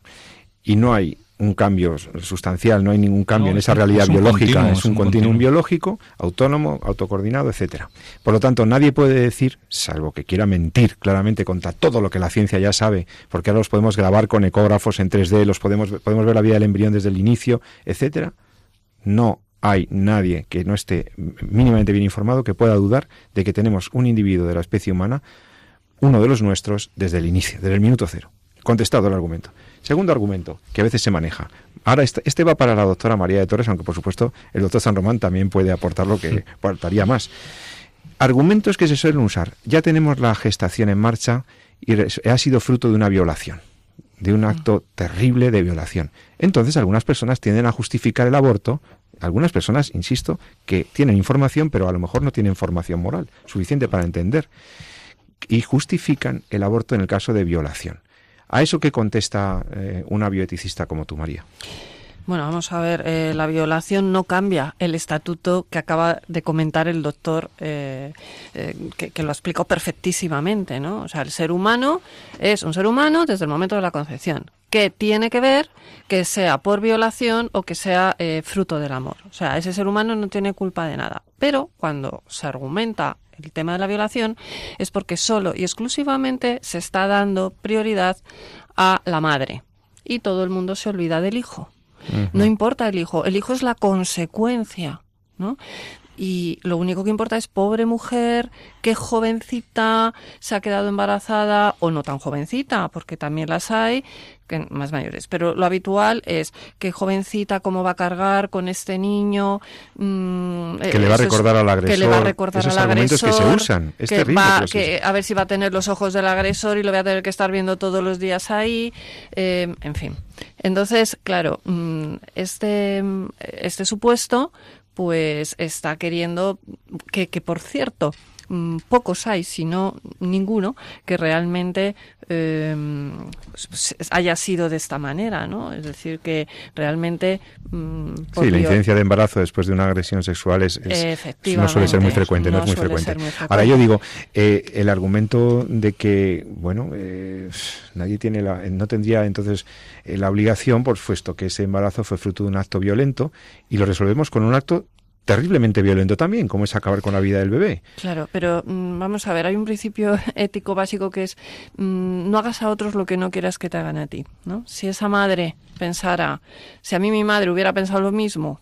y no hay un cambio sustancial, no hay ningún cambio No, en es esa realidad es biológica, es es un, un continuum continuum. biológico, autónomo, autocoordinado, etcétera. Por lo tanto, nadie puede decir, salvo que quiera mentir claramente contra todo lo que la ciencia ya sabe, porque ahora los podemos grabar con ecógrafos en 3D, los podemos podemos ver la vida del embrión desde el inicio, etcétera. No hay nadie que no esté mínimamente bien informado que pueda dudar de que tenemos un individuo de la especie humana uno de los nuestros desde el inicio, desde el minuto cero. Contestado el argumento. Segundo argumento, que a veces se maneja. Ahora, este, este va para la doctora María de Torres, aunque por supuesto el doctor San Román también puede aportar lo que aportaría más. Argumentos que se suelen usar. Ya tenemos la gestación en marcha y ha sido fruto de una violación, de un acto terrible de violación. Entonces, algunas personas tienden a justificar el aborto, algunas personas, insisto, que tienen información, pero a lo mejor no tienen formación moral suficiente para entender y justifican el aborto en el caso de violación. ¿A eso qué contesta eh, una bioeticista como tú, María? Bueno, vamos a ver, eh, la violación no cambia el estatuto que acaba de comentar el doctor, eh, que, que lo ha explicado perfectísimamente, ¿no? O sea, el ser humano es un ser humano desde el momento de la concepción. ¿Qué tiene que ver que sea por violación o que sea eh, fruto del amor? O sea, ese ser humano no tiene culpa de nada. Pero cuando se argumenta el tema de la violación es porque solo y exclusivamente se está dando prioridad a la madre y todo el mundo se olvida del hijo. No importa el hijo, el hijo es la consecuencia, ¿no? Y lo único que importa es pobre mujer, qué jovencita se ha quedado embarazada o no tan jovencita, porque también las hay que más mayores. Pero lo habitual es qué jovencita, cómo va a cargar con este niño. mm, Que le va a es- recordar al Que le va a agresor, recordar esos al argumentos que se agresor, usan. Es que terrible, va- que a ver si va a tener los ojos del agresor y lo voy a tener que estar viendo todos los días ahí, eh, en fin. Entonces, claro, mm, este, este supuesto pues está queriendo que, que por cierto, mm, pocos hay, si no ninguno, que realmente eh, haya sido de esta manera, ¿no? Es decir, que realmente... Mm, sí, la incidencia de embarazo después de una agresión sexual es, no suele ser muy frecuente, no, es muy frecuente. Ahora yo digo, eh, el argumento de que, bueno, eh, nadie tiene la, no tendría entonces eh, la obligación, por supuesto que ese embarazo fue fruto de un acto violento y lo resolvemos con un acto terriblemente violento también, como es acabar con la vida del bebé. Claro, pero mm, vamos a ver, hay un principio ético básico que es mm, no hagas a otros lo que no quieras que te hagan a ti, ¿no? Si esa madre pensara, si a mí mi madre hubiera pensado lo mismo,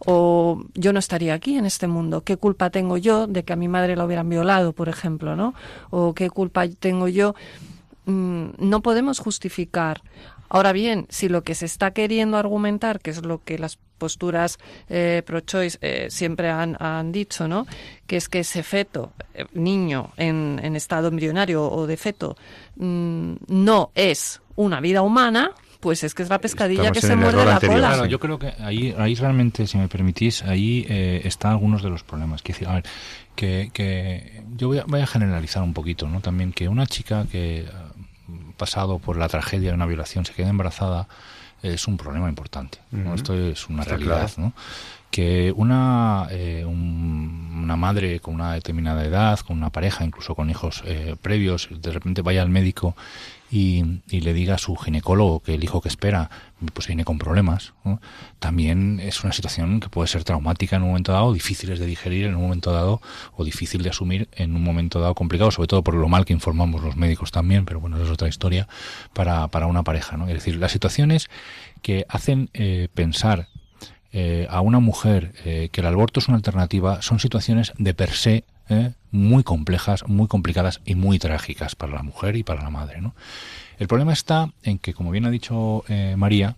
o yo no estaría aquí en este mundo, ¿qué culpa tengo yo de que a mi madre la hubieran violado, por ejemplo, ¿no? O qué culpa tengo yo mm, no podemos justificar Ahora bien, si lo que se está queriendo argumentar, que es lo que las posturas eh, pro-choice eh, siempre han, dicho, ¿no? Que es que ese feto, eh, niño en, estado embrionario o de feto, mm, no es una vida humana, pues es que es la pescadilla que se muerde la cola. yo creo que ahí, ahí realmente, si me permitís, ahí están algunos de los problemas. Que, a ver, que, que yo voy a, voy a, generalizar un poquito, ¿no? También que una chica que pasado por la tragedia de una violación se queda embarazada es un problema importante. Esto es una realidad. ¿no? Que una, eh, una madre con una determinada edad, con una pareja, incluso con hijos eh, previos, de repente vaya al médico y, le diga a su ginecólogo que el hijo que espera pues viene con problemas, también es una situación que puede ser traumática en un momento dado, difíciles de digerir en un momento dado o difícil de asumir en un momento dado complicado, sobre todo por lo mal que informamos los médicos también, pero bueno, es otra historia para, para una pareja. ¿no? Es decir, las situaciones que hacen eh, pensar eh, a una mujer eh, que el aborto es una alternativa son situaciones de per se ¿eh? muy complejas, muy complicadas y muy trágicas para la mujer y para la madre. ¿no? El problema está en que, como bien ha dicho eh, María,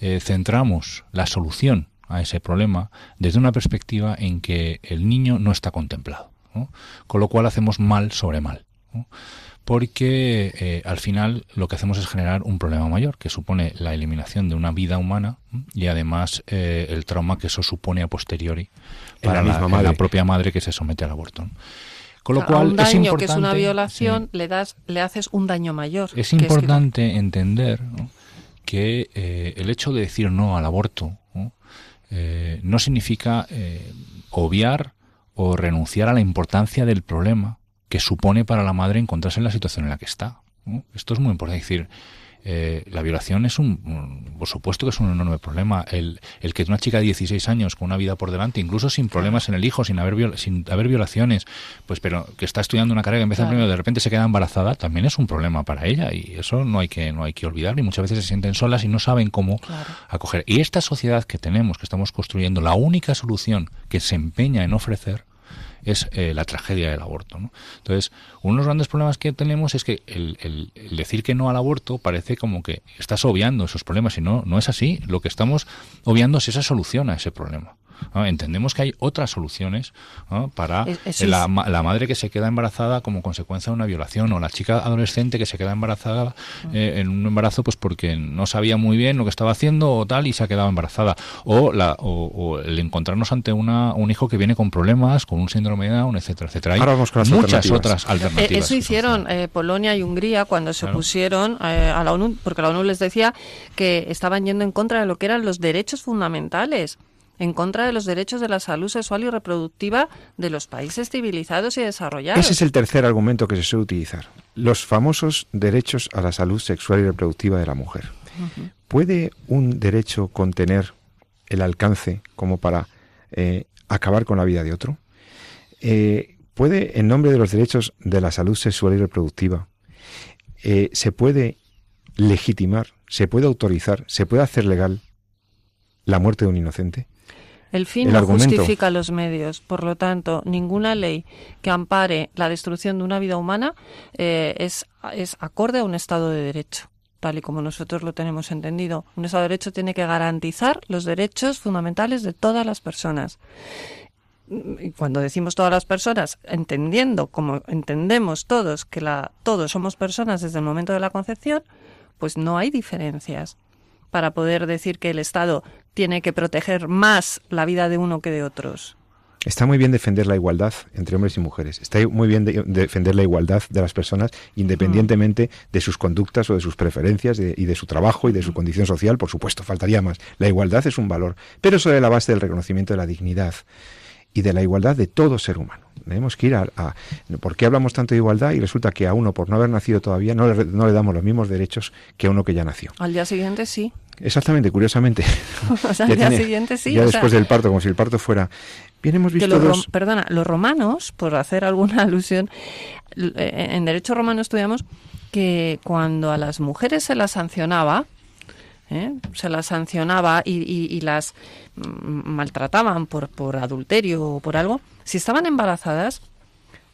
eh, centramos la solución a ese problema desde una perspectiva en que el niño no está contemplado, con lo cual hacemos mal sobre mal porque eh, al final lo que hacemos es generar un problema mayor, que supone la eliminación de una vida humana y además eh, el trauma que eso supone a posteriori para la, propia madre que se somete al aborto. Con lo cual, un daño que es una violación, le das, le haces un daño mayor. Es importante entender que eh, el hecho de decir no al aborto no significa obviar o renunciar a la importancia del problema que supone para la madre encontrarse en la situación en la que está. Esto es muy importante. decir, eh, la violación es un, por supuesto que es un enorme problema. El, el, que una chica de 16 años con una vida por delante, incluso sin problemas en el hijo, sin haber, sin haber violaciones, pues pero que está estudiando una carrera que empieza primero de repente se queda embarazada, también es un problema para ella y eso no hay que no hay que olvidar y muchas veces se sienten solas y no saben cómo acoger. Y esta sociedad que tenemos, que estamos construyendo, la única solución que se empeña en ofrecer es eh, la tragedia del aborto. ¿no? Entonces, uno de los grandes problemas que tenemos es que el, decir que no al aborto parece como que estás obviando esos problemas y no, no es así. Lo que estamos obviando es esa solución a ese problema. Entendemos que hay otras soluciones para la, madre que se queda embarazada como consecuencia de una violación o la chica adolescente que se queda embarazada eh, en un embarazo pues porque no sabía muy bien lo que estaba haciendo o tal y se ha quedado embarazada. O, la, o, el encontrarnos ante una, un hijo que viene con problemas, con un síndrome de Down, etcétera, etcétera. Hay muchas otras alternativas. Eh, eso hicieron eh, Polonia y Hungría cuando se opusieron a la ONU, porque la ONU les decía que estaban yendo en contra de lo que eran los derechos fundamentales en contra de los derechos de la salud sexual y reproductiva de los países civilizados y desarrollados. Ese es el tercer argumento que se suele utilizar. Los famosos derechos a la salud sexual y reproductiva de la mujer. ¿Puede un derecho contener el alcance como para eh, acabar con la vida de otro? Eh, ¿Puede, en nombre de los derechos de la salud sexual y reproductiva, eh, se puede legitimar, se puede autorizar, se puede hacer legal la muerte de un inocente? El fin no justifica los medios. Por lo tanto, ninguna ley que ampare la destrucción de una vida humana eh, es, es acorde a un Estado de Derecho tal y como nosotros lo tenemos entendido. Un Estado de Derecho tiene que garantizar los derechos fundamentales de todas las personas. Y cuando decimos todas las personas, entendiendo como entendemos todos que la, todos somos personas desde el momento de la concepción, pues no hay diferencias para poder decir que el Estado tiene que proteger más la vida de uno que de otros. Está muy bien defender la igualdad entre hombres y mujeres. Está muy bien defender la igualdad de las personas independientemente de sus conductas o de sus preferencias y de su trabajo y de su condición social. Por supuesto, faltaría más. La igualdad es un valor, pero sobre la base del reconocimiento de la dignidad y de la igualdad de todo ser humano. Tenemos que ir a, ¿Por qué hablamos tanto de igualdad y resulta que a uno, por no haber nacido todavía, no le, no le damos los mismos derechos que a uno que ya nació? Al día siguiente sí. Exactamente, curiosamente. al día siguiente sí. Ya después del parto, como si el parto fuera... Bien, hemos visto los Perdona, los romanos, por hacer alguna alusión, eh, en derecho romano estudiamos que cuando a las mujeres se las sancionaba, ¿eh? se las sancionaba y, las maltrataban por, por adulterio o por algo, si estaban embarazadas,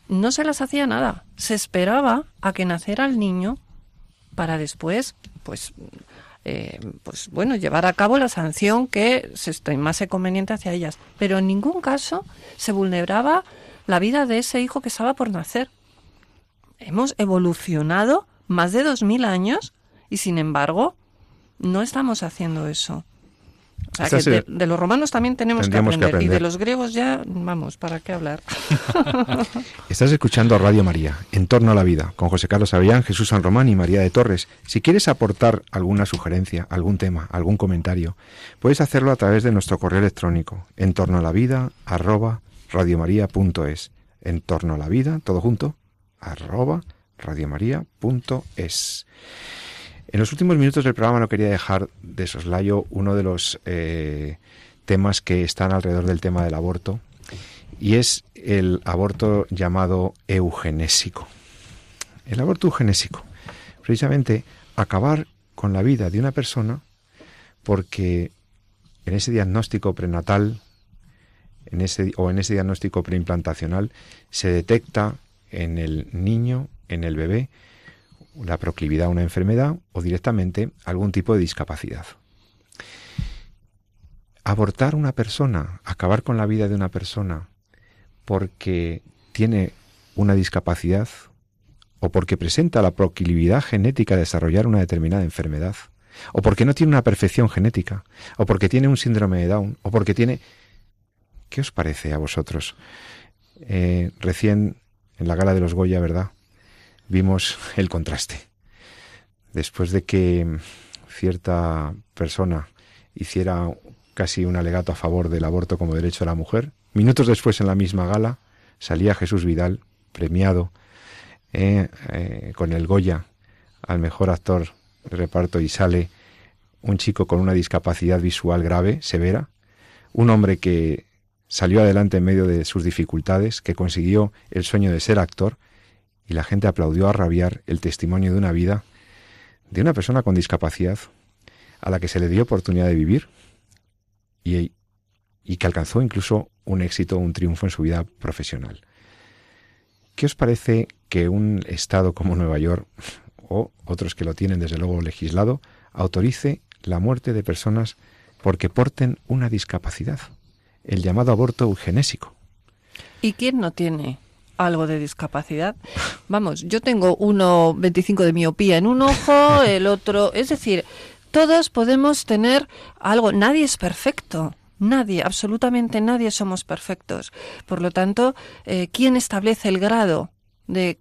no se las hacía nada. Se esperaba a que naciera el niño para después, pues, eh, pues bueno, llevar a cabo la sanción que se estimase conveniente hacia ellas. Pero en ningún caso se vulneraba la vida de ese hijo que estaba por nacer. Hemos evolucionado más de dos mil años y sin embargo no estamos haciendo eso. O sea, que de, los romanos también tenemos que aprender, Y de los griegos ya, vamos, ¿para qué hablar? Estás escuchando a Radio María, En torno a la vida, con José Carlos Avellán, Jesús San Román y María de Torres. Si quieres aportar alguna sugerencia, algún tema, algún comentario, puedes hacerlo a través de nuestro correo electrónico, en torno a la vida, arroba radiomaria.es. En torno a la vida, todo junto, arroba radiomaria.es. En los últimos minutos del programa no quería dejar de soslayo uno de los eh, temas que están alrededor del tema del aborto y es el aborto llamado eugenésico. El aborto eugenésico, precisamente acabar con la vida de una persona porque en ese diagnóstico prenatal o en ese diagnóstico preimplantacional se detecta en el niño, en el bebé, la proclividad a una enfermedad o directamente algún tipo de discapacidad. Abortar una persona, acabar con la vida de una persona porque tiene una discapacidad o porque presenta la proclividad genética de desarrollar una determinada enfermedad, o porque no tiene una perfección genética, o porque tiene un síndrome de Down, o porque tiene... ¿Qué os parece a vosotros? Eh, recién en la gala de los Goya, ¿verdad? Vimos el contraste. Después de que cierta persona hiciera casi un alegato a favor del aborto como derecho de la mujer, minutos después en la misma gala salía Jesús Vidal, premiado eh, eh, con el Goya al mejor actor de reparto y sale un chico con una discapacidad visual grave, severa, un hombre que salió adelante en medio de sus dificultades, que consiguió el sueño de ser actor, y la gente aplaudió a rabiar el testimonio de una vida de una persona con discapacidad a la que se le dio oportunidad de vivir y, que alcanzó incluso un éxito, un triunfo en su vida profesional. ¿Qué os parece que un Estado como Nueva York, o otros que lo tienen desde luego legislado, autorice la muerte de personas porque porten una discapacidad, el llamado aborto eugenésico? ¿Y quién no tiene algo de discapacidad. Vamos, yo tengo 1,25 de miopía en un ojo, el otro, es decir, todos podemos tener algo, nadie es perfecto. Nadie, absolutamente nadie somos perfectos. Por lo tanto, eh, ¿quién establece el grado de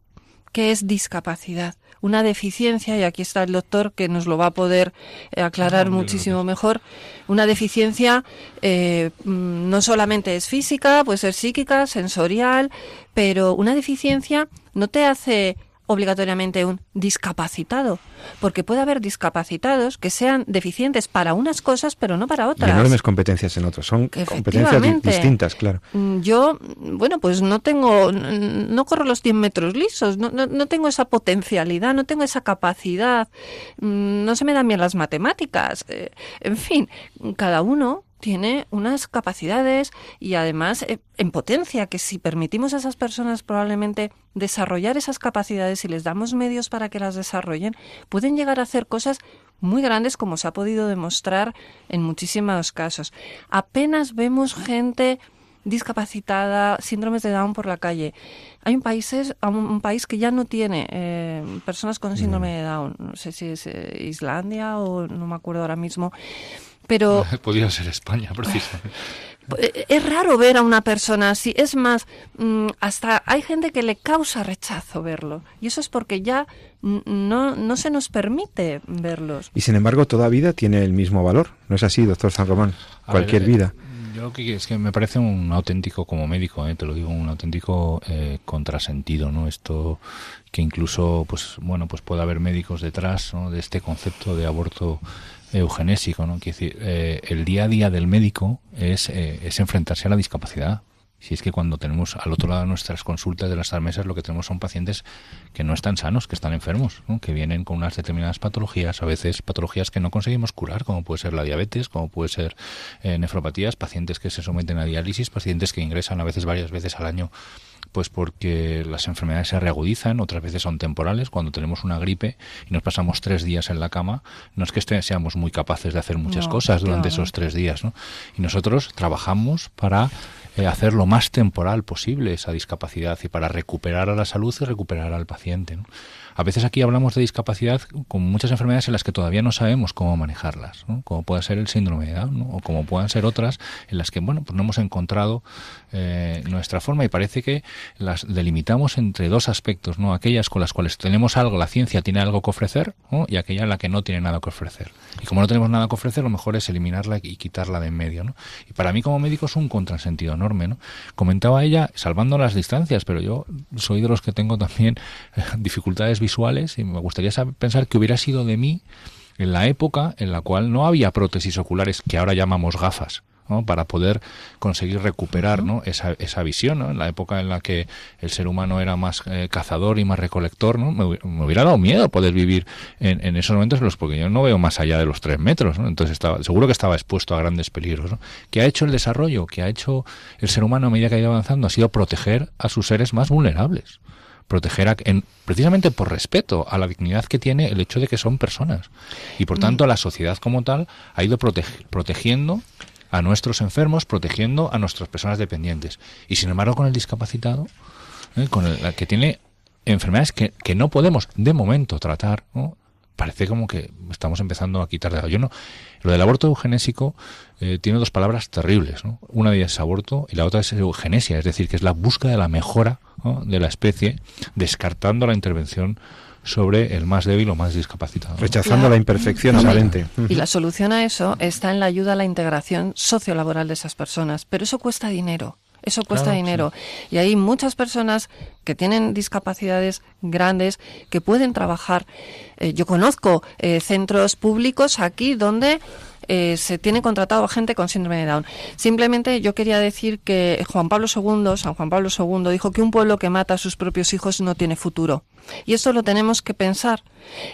qué es discapacidad? Una deficiencia, y aquí está el doctor que nos lo va a poder eh, aclarar muchísimo mejor, una deficiencia eh, mm, no solamente es física, puede ser psíquica, sensorial, pero una deficiencia no te hace obligatoriamente un discapacitado, porque puede haber discapacitados que sean deficientes para unas cosas, pero no para otras. Y enormes competencias en otros, son competencias distintas, claro. Mm, yo, bueno, pues no tengo, no corro los 100 metros lisos, no, no, tengo esa potencialidad, no tengo esa capacidad, mm, no se me dan bien las matemáticas, eh, en fin, cada uno tiene unas capacidades y además eh, en potencia, que si permitimos a esas personas probablemente desarrollar esas capacidades y les damos medios para que las desarrollen, pueden llegar a hacer cosas muy grandes como se ha podido demostrar en muchísimos casos. Apenas vemos gente discapacitada, síndromes de Down por la calle. Hay un país, un país que ya no tiene eh, personas con síndrome mm. de Down. No sé si es eh, Islandia o no me acuerdo ahora mismo Pero Podría ser España, precisamente. Es raro ver a una persona así. Es más, mm, hasta hay gente que le causa rechazo verlo. Y eso es porque ya no, no se nos permite verlos. Y sin embargo, toda vida tiene el mismo valor. ¿No es así, doctor San Román? Cualquier eh, vida. Yo que es que me parece un auténtico, como médico, eh, te lo digo, un auténtico eh, contrasentido, ¿no? Esto que incluso, pues bueno, pues puede haber médicos detrás de este concepto de aborto eugenésico, ¿no? Quiere decir, eh, el día a día del médico es, eh, es enfrentarse a la discapacidad. Si es que cuando tenemos al otro lado nuestras consultas de las mesas lo que tenemos son pacientes que no están sanos, que están enfermos, que vienen con unas determinadas patologías, a veces patologías que no conseguimos curar, como puede ser la diabetes, como puede ser eh, nefropatías, pacientes que se someten a diálisis, pacientes que ingresan a veces varias veces al año pues porque las enfermedades se reagudizan, otras veces son temporales. Cuando tenemos una gripe y nos pasamos tres días en la cama, no es que este, seamos muy capaces de hacer muchas No, cosas durante claro. esos tres días, ¿no? Y nosotros trabajamos para eh, hacer lo más temporal posible esa discapacidad y para recuperar a la salud y recuperar al paciente. ¿no? A veces aquí hablamos de discapacidad con muchas enfermedades en las que todavía no sabemos cómo manejarlas, como puede ser el síndrome de Down o como puedan ser otras en las que bueno pues no hemos encontrado eh, nuestra forma y parece que las delimitamos entre dos aspectos, no aquellas con las cuales tenemos algo, la ciencia tiene algo que ofrecer y aquella en la que no tiene nada que ofrecer. Y como no tenemos nada que ofrecer, lo mejor es eliminarla y quitarla de en medio. Y para mí como médico es un contrasentido enorme. ¿no? Comentaba ella, salvando las distancias, pero yo soy de los que tengo también eh, dificultades visuales y me gustaría saber- pensar que hubiera sido de mí en la época en la cual no había prótesis oculares que ahora llamamos gafas. para poder conseguir recuperar ¿no? esa, esa visión, en la época en la que el ser humano era más eh, cazador y más recolector, ¿no? me, me hubiera dado miedo poder vivir en, esos momentos en los porque yo no veo más allá de los tres metros, entonces estaba, seguro que estaba expuesto a grandes peligros. ¿no? ¿Qué ha hecho el desarrollo? ¿Qué ha hecho el ser humano a medida que ha ido avanzando? Ha sido proteger a sus seres más vulnerables proteger a, en, precisamente por respeto a la dignidad que tiene el hecho de que son personas y por tanto la sociedad como tal ha ido protegiendo a nuestros enfermos protegiendo a nuestras personas dependientes y sin embargo con el discapacitado ¿eh? con el, que tiene enfermedades que, que no podemos de momento tratar ¿no? Parece como que estamos empezando a quitar de yo no lo del aborto eugenésico eh, tiene dos palabras terribles ¿no? una de ellas es aborto y la otra es eugenesia es decir que es la búsqueda de la mejora ¿no? de la especie descartando la intervención sobre el más débil o más discapacitado ¿no? Rechazando Claro. la imperfección aparente. Y la solución a eso está en la ayuda a la integración sociolaboral de esas personas. Pero eso cuesta dinero. Eso cuesta Claro, dinero. Y hay muchas personas que tienen discapacidades grandes que pueden trabajar. Eh, yo conozco eh, centros públicos aquí donde eh, se tiene contratado a gente con síndrome de Down. Simplemente yo quería decir que Juan Pablo II, San Juan Pablo II, dijo que un pueblo que mata a sus propios hijos no tiene futuro. Y esto lo tenemos que pensar.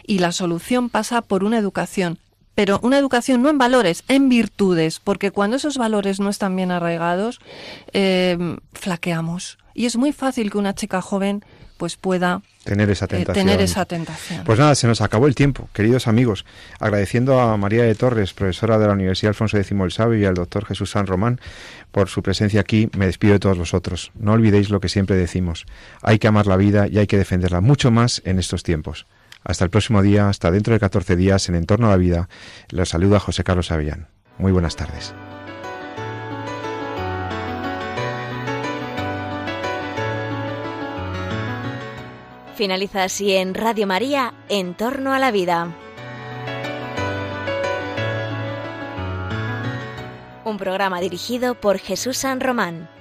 Y la solución pasa por una educación. Pero una educación no en valores, en virtudes, porque cuando esos valores no están bien arraigados, eh, flaqueamos. Y es muy fácil que una chica joven pues pueda Tener esa eh, tener esa tentación. Pues nada, se nos acabó el tiempo, queridos amigos. Agradeciendo a María de Torres, profesora de la Universidad Alfonso X el Sabio, y al doctor Jesús San Román por su presencia aquí, me despido de todos vosotros. No olvidéis lo que siempre decimos. Hay que amar la vida y hay que defenderla mucho más en estos tiempos. Hasta el próximo día, hasta dentro de 14 días, en Entorno a la Vida. Les saluda José Carlos Avellán. Muy buenas tardes. Finaliza así en Radio María, En torno a la vida. Un programa dirigido por Jesús San Román.